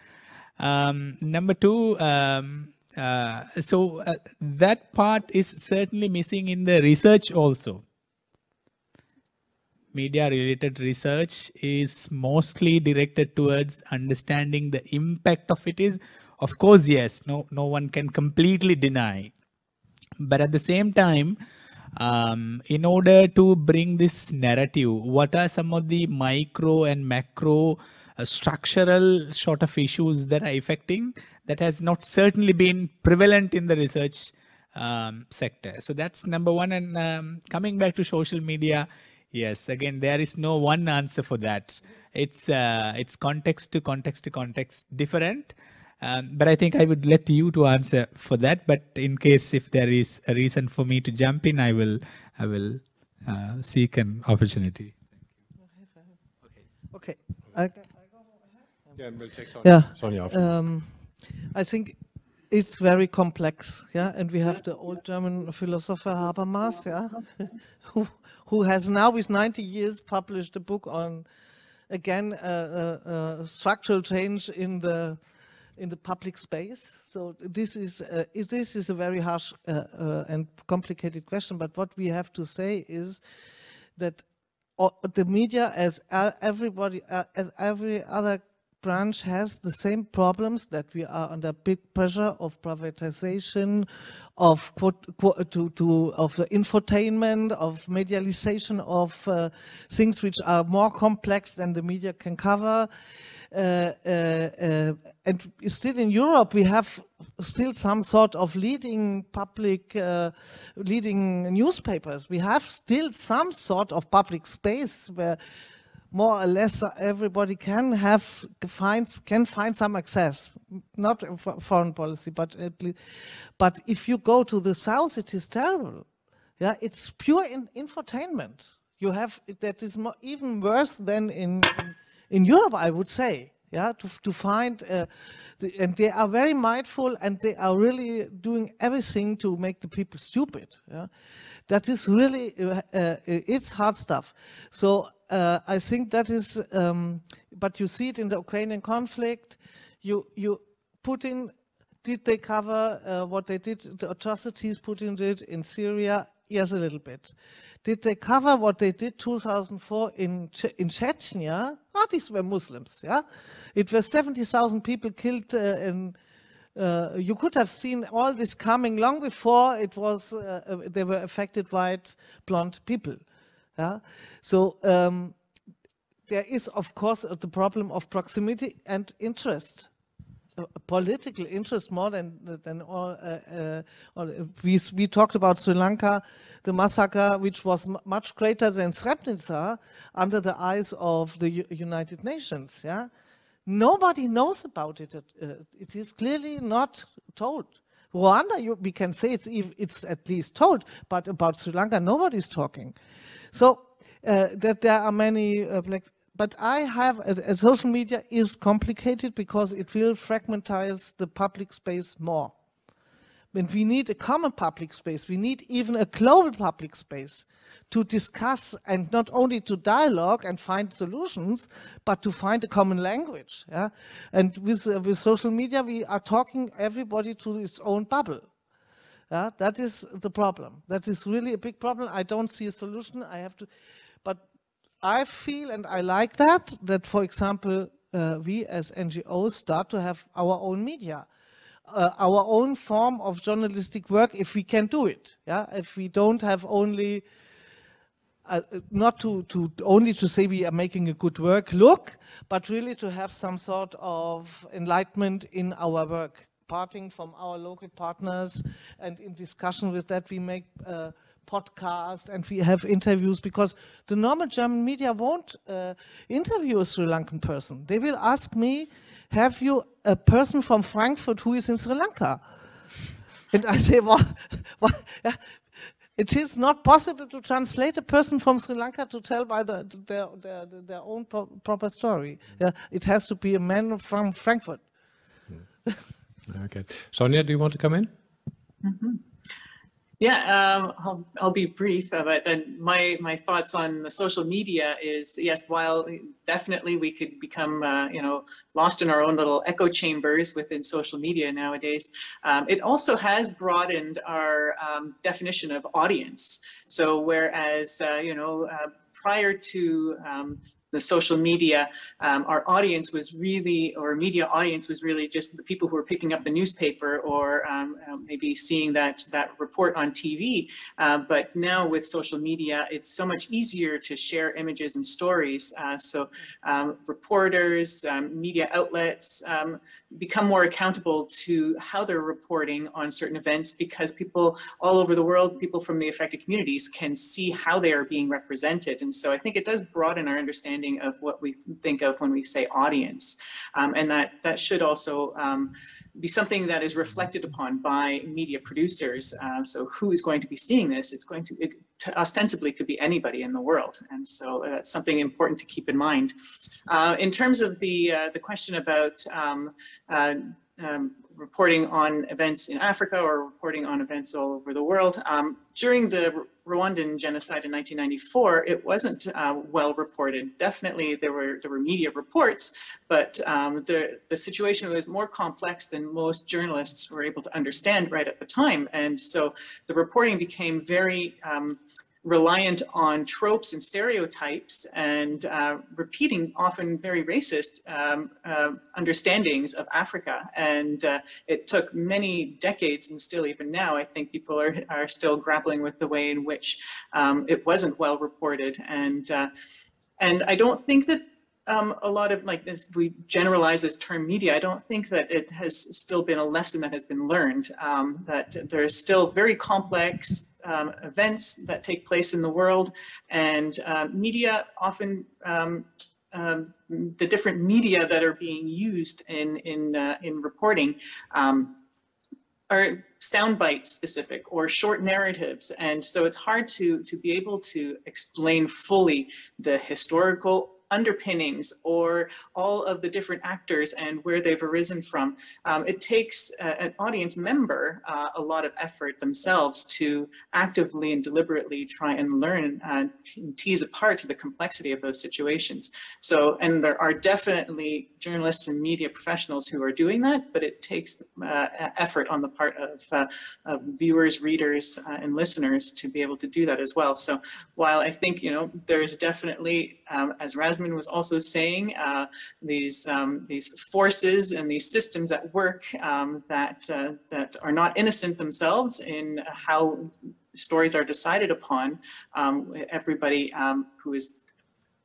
[SPEAKER 3] Um, number two, um, uh, so uh, that part is certainly missing in the research also. Media related research is mostly directed towards understanding the impact of it is. Of course, yes, no, no one can completely deny. But at the same time, um, in order to bring this narrative, what are some of the micro and macro uh, structural sort of issues that are affecting that has not certainly been prevalent in the research um, sector. So that's number one. And um, coming back to social media Yes, again, there is no one answer for that. It's uh, it's context to context to context different. Um, but I think I would let you to answer for that. But in case if there is a reason for me to jump in, I will I will uh, seek an opportunity.
[SPEAKER 2] Okay. I,
[SPEAKER 1] Yeah, and we'll take Sonia,
[SPEAKER 2] Yeah.
[SPEAKER 1] Sonia after.
[SPEAKER 2] um, I think it's very complex, yeah. And we have the old German philosopher Habermas, yeah, who who has now with 90 years published a book on again uh, uh, uh, structural change in the in the public space. So this is uh, is- this is a very harsh uh, uh, and complicated question. But what we have to say is that o- the media, as uh, everybody, uh, as every other branch, has the same problems that we are under big pressure of privatization, of to, to of the infotainment, of medialization of uh, things which are more complex than the media can cover. Uh, uh, uh, and still in Europe, we have still some sort of leading public, uh, leading newspapers. We have still some sort of public space where more or less uh, everybody can have find can find some access. Not foreign policy, but at least. But if you go to the south, it is terrible. Yeah, it's pure in, infotainment. You have that is more, even worse than in, in in Europe, I would say. Yeah, to to find, uh, the, and they are very mindful, and they are really doing everything to make the people stupid. Yeah, that is really uh, uh, it's hard stuff. So uh, I think that is, um, but you see it in the Ukrainian conflict. You you Putin did they cover uh, what they did, the atrocities Putin did in Syria? Yes, a little bit. Did they cover what they did 2004 in che in Chechnya? Ah, these were Muslims, yeah. It was 70,000 people killed, uh, and uh, you could have seen all this coming long before it was. Uh, uh, they were affected white blonde people, yeah. So um, there is, of course, the problem of proximity and interest political interest more than than all. Uh, uh, we we talked about Sri Lanka, the massacre, which was much greater than Srebrenica, under the eyes of the U- United Nations. Yeah, nobody knows about it. Uh, it is clearly not told. Rwanda, you, we can say it's it's at least told, but about Sri Lanka, nobody's talking. So uh, that there are many uh, black but I have a, a social media is complicated because it will fragmentize the public space more. And we need a common public space. We need even a global public space to discuss and not only to dialogue and find solutions, but to find a common language. Yeah? And with, uh, with social media, we are talking everybody to its own bubble. Yeah? That is the problem. That is really a big problem. I don't see a solution. I have to, but I feel and I like that, that for example, uh, we as NGOs start to have our own media, uh, our own form of journalistic work if we can do it. Yeah, if we don't have only, uh, not to, to only to say we are making a good work look, but really to have some sort of enlightenment in our work, parting from our local partners and in discussion with that we make uh, podcasts and we have interviews because the normal German media won't uh, interview a Sri Lankan person. They will ask me, have you a person from Frankfurt who is in Sri Lanka? And I say, well, well yeah, it is not possible to translate a person from Sri Lanka to tell by the, their, their, their own pro proper story. Yeah, it has to be a man from Frankfurt.
[SPEAKER 1] Okay. Sonia, do you want to come in?
[SPEAKER 4] Yeah, um, I'll, I'll be brief, uh, but my my thoughts on the social media is yes, while definitely we could become uh, you know lost in our own little echo chambers within social media nowadays, um, it also has broadened our um, definition of audience. So whereas uh, you know uh, prior to um, the social media, um, our audience was really, or media audience was really just the people who were picking up the newspaper or um, uh, maybe seeing that that report on TV. Uh, but now with social media, it's so much easier to share images and stories. Uh, so um, reporters, um, media outlets um, become more accountable to how they're reporting on certain events because people all over the world, people from the affected communities can see how they are being represented. And so I think it does broaden our understanding of what we think of when we say audience. Um, and that, that should also um, be something that is reflected upon by media producers. Uh, so who is going to be seeing this? It's going to, it, to ostensibly could be anybody in the world. And so uh, that's something important to keep in mind. Uh, in terms of the, uh, the question about um, uh, um, reporting on events in Africa or reporting on events all over the world. Um, during the Rwandan genocide in 1994, it wasn't uh, well reported. Definitely there were there were media reports, but um, the, the situation was more complex than most journalists were able to understand right at the time. And so the reporting became very um, reliant on tropes and stereotypes and uh, repeating often very racist um, uh, understandings of Africa. And uh, it took many decades and still even now, I think people are, are still grappling with the way in which um, it wasn't well reported. And, uh, and I don't think that um, a lot of like if we generalize this term media, I don't think that it has still been a lesson that has been learned. Um, that there's still very complex um, events that take place in the world, and uh, media often. Um, um, the different media that are being used in in uh, in reporting um, are soundbite specific or short narratives. And so it's hard to, to be able to explain fully the historical underpinnings or all of the different actors and where they've arisen from. Um, it takes uh, an audience member uh, a lot of effort themselves to actively and deliberately try and learn and tease apart the complexity of those situations. So, and there are definitely journalists and media professionals who are doing that, but it takes uh, effort on the part of, uh, of viewers, readers, uh, and listeners to be able to do that as well. So while I think, you know, there's definitely, um, as Razmin was also saying, uh, these, um, these forces and these systems at work um, that, uh, that are not innocent themselves in how stories are decided upon, um, everybody um, who is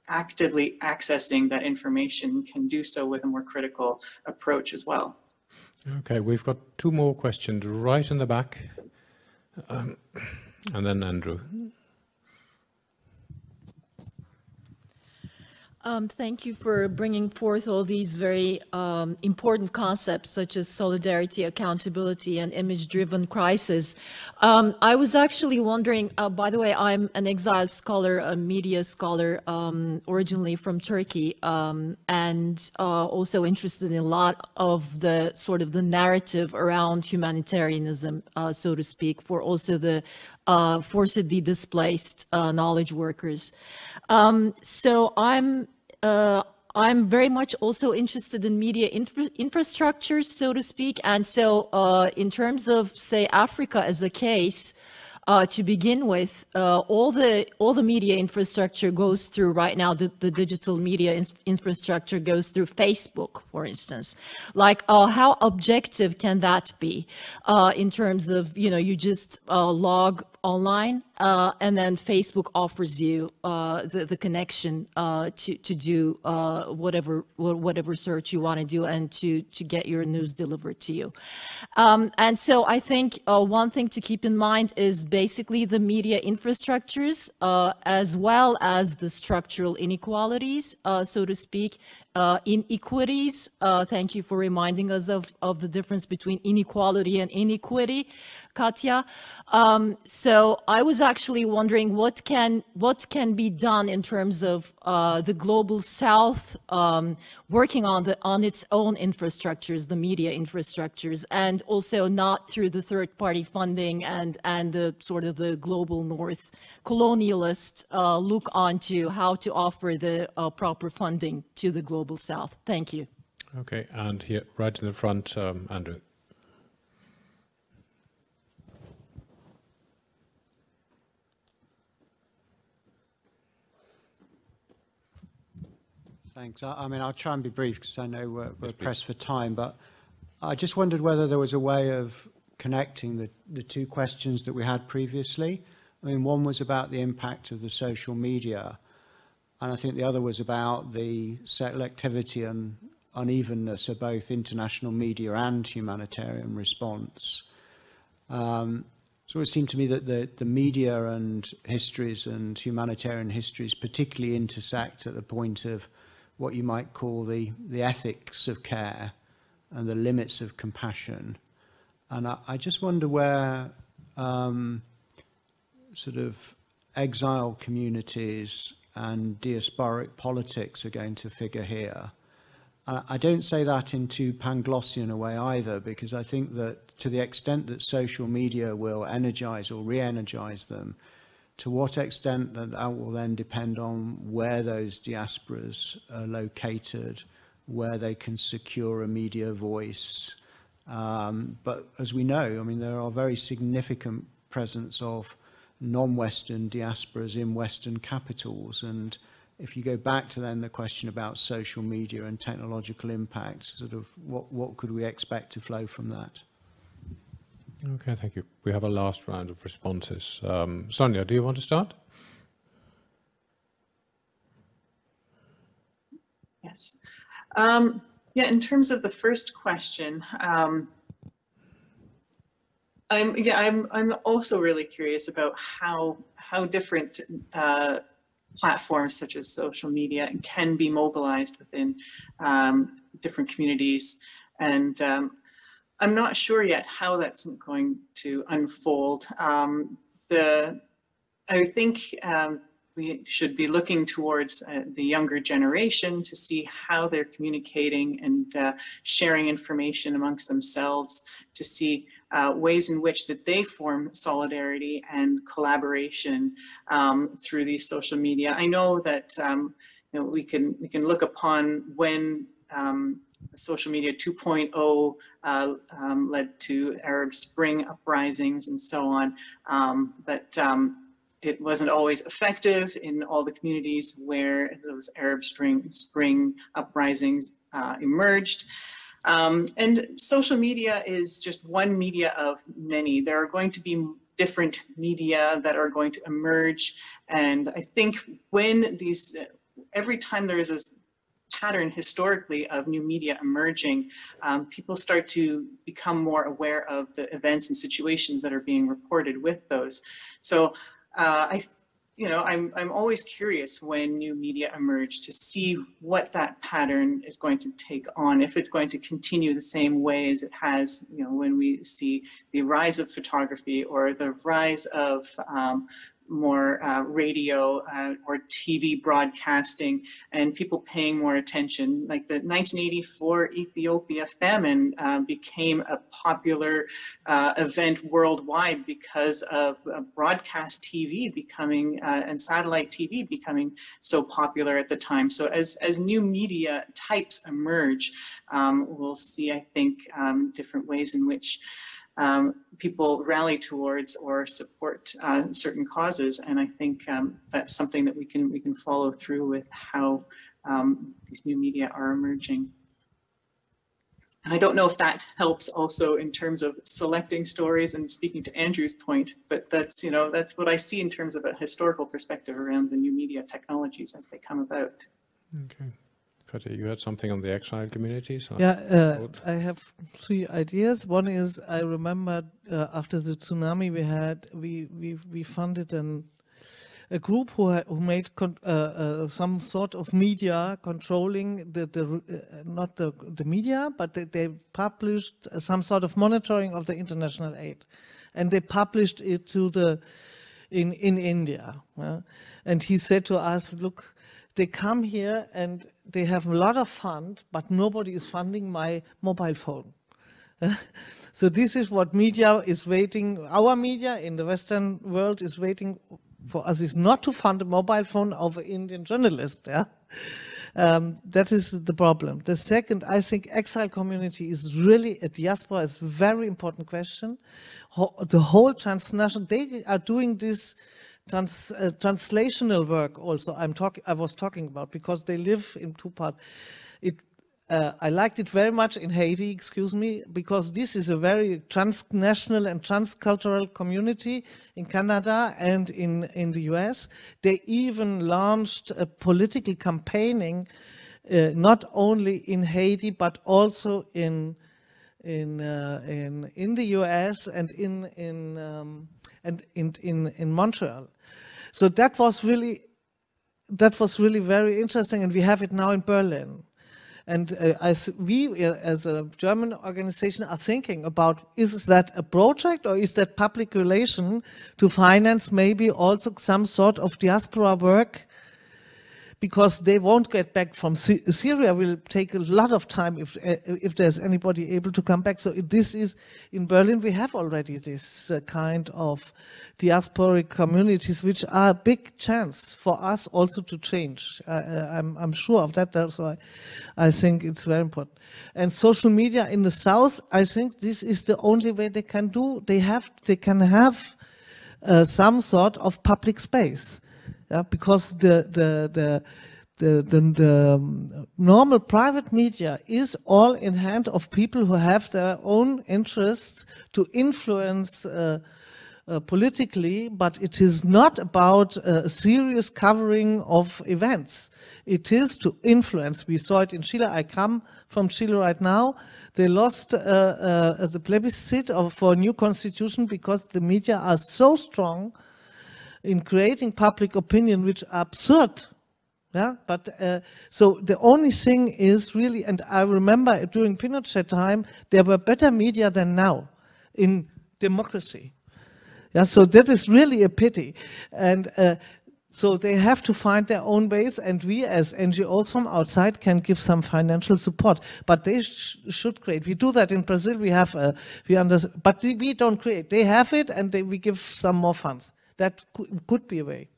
[SPEAKER 4] actively accessing that information can do so with a more critical approach as well.
[SPEAKER 1] Okay, we've got two more questions right in the back. Um, and then Andrew.
[SPEAKER 7] Um, thank you for bringing forth all these very um, important concepts such as solidarity, accountability, and image-driven crisis. Um, I was actually wondering, uh, by the way, I'm an exiled scholar, a media scholar, um, originally from Turkey, um, and uh, also interested in a lot of the sort of the narrative around humanitarianism, uh, so to speak, for also the uh, forcibly displaced uh, knowledge workers. Um, so I'm uh, I'm very much also interested in media infra infrastructure, so to speak. And so uh, in terms of, say, Africa as a case, uh, to begin with, uh, all the all the media infrastructure goes through right now. The, the digital media in infrastructure goes through Facebook, for instance. Like, how objective can that be in terms of you know you just log online uh, and then Facebook offers you uh, the, the connection uh, to, to do whatever whatever search you want to do and to, to get your news delivered to you. Um, and so I think one thing to keep in mind is basically the media infrastructures as well as the structural inequalities, so to speak, uh, inequities. Uh, thank you for reminding us of, of the difference between inequality and inequity, Katya. Um, so I was actually wondering what can what can be done in terms of uh, the global South um, working on the on its own infrastructures, the media infrastructures, and also not through the third party funding and and the sort of the global North colonialist uh, look onto how to offer the uh, proper funding to the global South. Thank you.
[SPEAKER 1] Okay, and here right in the front, um, Andrew.
[SPEAKER 8] Thanks. I, I mean, I'll try and be brief because I know we're, we're pressed for time, but I just wondered whether there was a way of connecting the, the two questions that we had previously. I mean, one was about the impact of the social media, and I think the other was about the selectivity and unevenness of both international media and humanitarian response. Um, so it seemed to me that the, the media and histories and humanitarian histories particularly intersect at the point of what you might call the, the ethics of care and the limits of compassion. And I, I just wonder where um, sort of exile communities and diasporic politics are going to figure here. I don't say that in too Panglossian a way either, because I think that to the extent that social media will energize or re-energize them, to what extent that, that will then depend on where those diasporas are located, where they can secure a media voice. Um, but as we know, I mean, there are very significant presence of non-Western diasporas in Western capitals. And if you go back to then the question about social media and technological impact, sort of what, what could we expect to flow from that?
[SPEAKER 1] Okay, thank you. We have a last round of responses. Um, Sonia, do you want to start?
[SPEAKER 4] Yes. Um, yeah, in terms of the first question, um, I'm yeah, I'm I'm also really curious about how how different uh, platforms such as social media can be mobilized within um, different communities, and um, I'm not sure yet how that's going to unfold. Um, the I think um, we should be looking towards uh, the younger generation to see how they're communicating and uh, sharing information amongst themselves to see uh, ways in which that they form solidarity and collaboration um, through these social media. I know that um, you know, we can we can look upon when um, social media 2.0 uh, um, led to Arab Spring uprisings and so on. Um, but um, it wasn't always effective in all the communities where those Arab Spring, spring uprisings uh, emerged. Um, and social media is just one media of many. There are going to be different media that are going to emerge. And I think when these, every time there is a pattern historically of new media emerging, um, people start to become more aware of the events and situations that are being reported with those. So uh, I, you know, I'm, I'm always curious when new media emerge to see what that pattern is going to take on, if it's going to continue the same way as it has, you know, when we see the rise of photography or the rise of um, more uh, radio uh, or TV broadcasting and people paying more attention. Like the 1984 Ethiopia famine uh, became a popular uh, event worldwide because of uh, broadcast TV becoming uh, and satellite TV becoming so popular at the time. So as, as new media types emerge, um, we'll see, I think, um, different ways in which um, people rally towards or support uh, certain causes. And I think um, that's something that we can we can follow through with how um, these new media are emerging. And I don't know if that helps also in terms of selecting stories and speaking to Andrew's point, but that's, you know, that's what I see in terms of a historical perspective around the new media technologies as they come about.
[SPEAKER 1] Okay. You had something on the exile communities?
[SPEAKER 2] Yeah, uh, I have three ideas. One is I remember uh, after the tsunami we had, we we we funded an a group who who made uh, uh, some sort of media controlling the the uh, not the the media, but they, they published some sort of monitoring of the international aid, and they published it to the in in India. and he said to us, look they come here and they have a lot of fun, but nobody is funding my mobile phone. so this is what media is waiting, our media in the Western world is waiting for us is not to fund a mobile phone of an Indian journalist. Yeah? Um, that is the problem. The second, I think exile community is really a diaspora is very important question. Ho the whole transnational, they are doing this trans, uh, translational work also I'm talking I was talking about because they live in two parts. It uh, I liked it very much in Haiti, excuse me, because this is a very transnational and transcultural community in Canada and in, in the US. They even launched a political campaigning, uh, not only in Haiti, but also in, in, uh, in, in the US and in, in, um, and in, in, in Montreal. So that was really, that was really very interesting. And we have it now in Berlin. And uh, as we, uh, as a German organization, are thinking about, is that a project or is that public relation to finance maybe also some sort of diaspora work because they won't get back from Syria will take a lot of time if uh, if there's anybody able to come back. So this is in Berlin we have already this uh, kind of diasporic communities, which are a big chance for us also to change. Uh, I'm I'm sure of that. That's why I think it's very important. And social media in the south, I think this is the only way they can do. They have they can have uh, some sort of public space yeah, because the the the the, the, the um, normal private media is all in hand of people who have their own interests to influence uh, uh, politically, but it is not about a serious covering of events. It is to influence. We saw it in Chile. I come from Chile right now. They lost uh, uh the plebiscite of, for a new constitution because the media are so strong in creating public opinion, which are absurd. Yeah, but uh, so the only thing is really, and I remember during Pinochet time, there were better media than now in democracy. Yeah, so that is really a pity. And uh, so they have to find their own ways, and we as NGOs from outside can give some financial support. But they sh should create. We do that in Brazil. We have, a, we under, but we don't create. They have it, and they, we give some more funds that could be a way.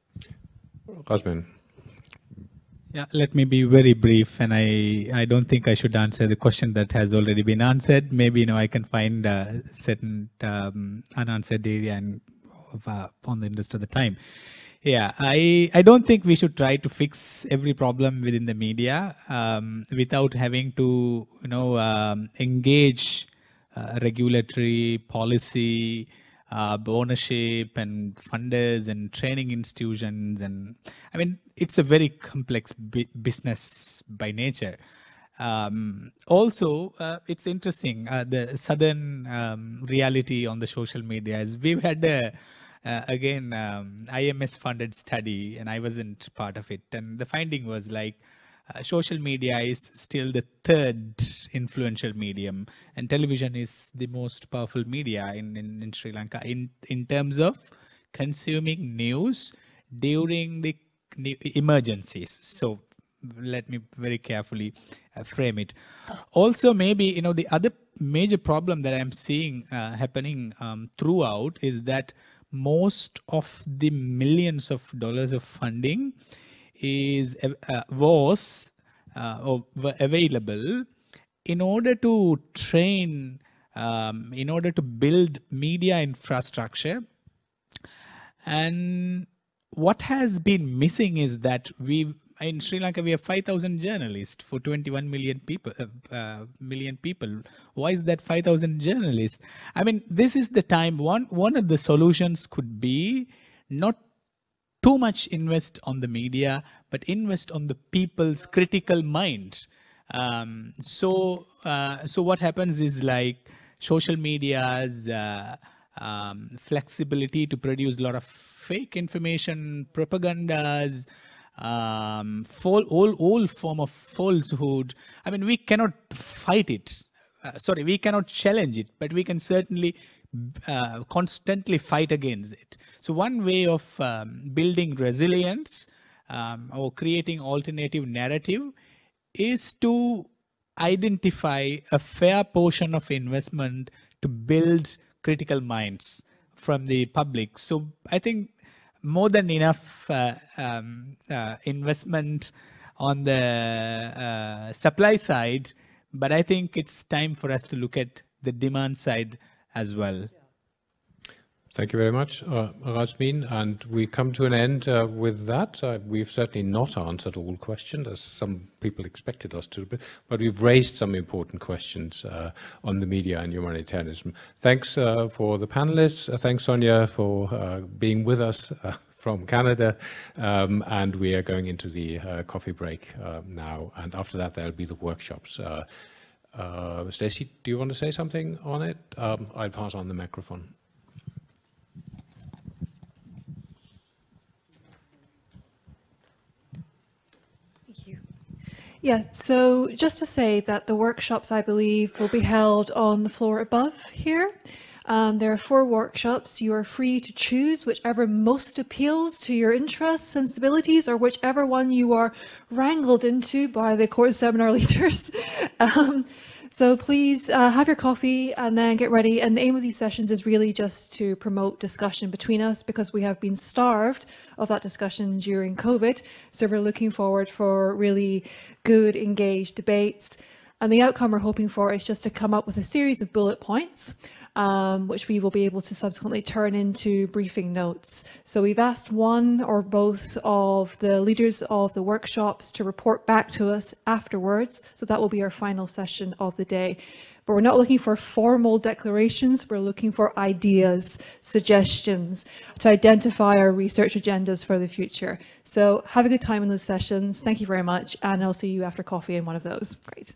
[SPEAKER 1] Rasmin.
[SPEAKER 3] Yeah, let me be very brief, and I, I don't think I should answer the question that has already been answered. Maybe you know I can find a certain um, unanswered area and uh, on the interest of the time. Yeah, I I don't think we should try to fix every problem within the media um, without having to you know um, engage uh, regulatory policy uh, ownership and funders and training institutions and i mean it's a very complex business by nature. Um, also uh, it's interesting uh, the southern um, reality on the social media is we've had a uh, again um, ims funded study and i wasn't part of it. And the finding was like uh, social media is still the third influential medium and television is the most powerful media in, in, in Sri Lanka in, in terms of consuming news during the emergencies. So let me very carefully uh, frame it. Also, maybe, you know, the other major problem that I'm seeing uh, happening um, throughout is that most of the millions of dollars of funding is uh, was uh, available in order to train um, in order to build media infrastructure. And what has been missing is that we in Sri Lanka we have 5000 journalists for 21 million people uh, uh, million people. Why is that 5000 journalists? I mean this is the time. One one of the solutions could be not too much invest on the media, but invest on the people's critical mind. Um, so, uh, so what happens is like social media's uh, um, flexibility to produce a lot of fake information, propagandas, um, all, all, form of falsehood. I mean, we cannot fight it. Uh, sorry, we cannot challenge it, but we can certainly uh, constantly fight against it. So one way of um, building resilience um, or creating alternative narrative is to identify a fair portion of investment to build critical minds from the public. So I think more than enough uh, um, uh, investment on the uh, supply side, but I think it's time for us to look at the demand side as well.
[SPEAKER 1] Thank you very much, uh, Rasmin. And we come to an end uh, with that. Uh, we've certainly not answered all questions, as some people expected us to, but we've raised some important questions uh, on the media and humanitarianism. Thanks uh, for the panelists. Uh, thanks, Sonia, for being with us from Canada. Um, and we are going into the coffee break now. And after that, there'll be the workshops. Stacey, do you want to say something on it? Um, I'll pass on the microphone. Thank you.
[SPEAKER 9] Yeah, so just to say that the workshops, I believe, will be held on the floor above here. Um, there are four workshops. You are free to choose whichever most appeals to your interests, sensibilities, or whichever one you are wrangled into by the course seminar leaders. um, so please uh, have your coffee and then get ready. And the aim of these sessions is really just to promote discussion between us because we have been starved of that discussion during COVID. So we're looking forward for really good, engaged debates. And the outcome we're hoping for is just to come up with a series of bullet points um, which we will be able to subsequently turn into briefing notes. So we've asked one or both of the leaders of the workshops to report back to us afterwards. So that will be our final session of the day. But we're not looking for formal declarations, we're looking for ideas, suggestions to identify our research agendas for the future. So have a good time in those sessions. Thank you very much, and I'll see you after coffee in one of those. Great.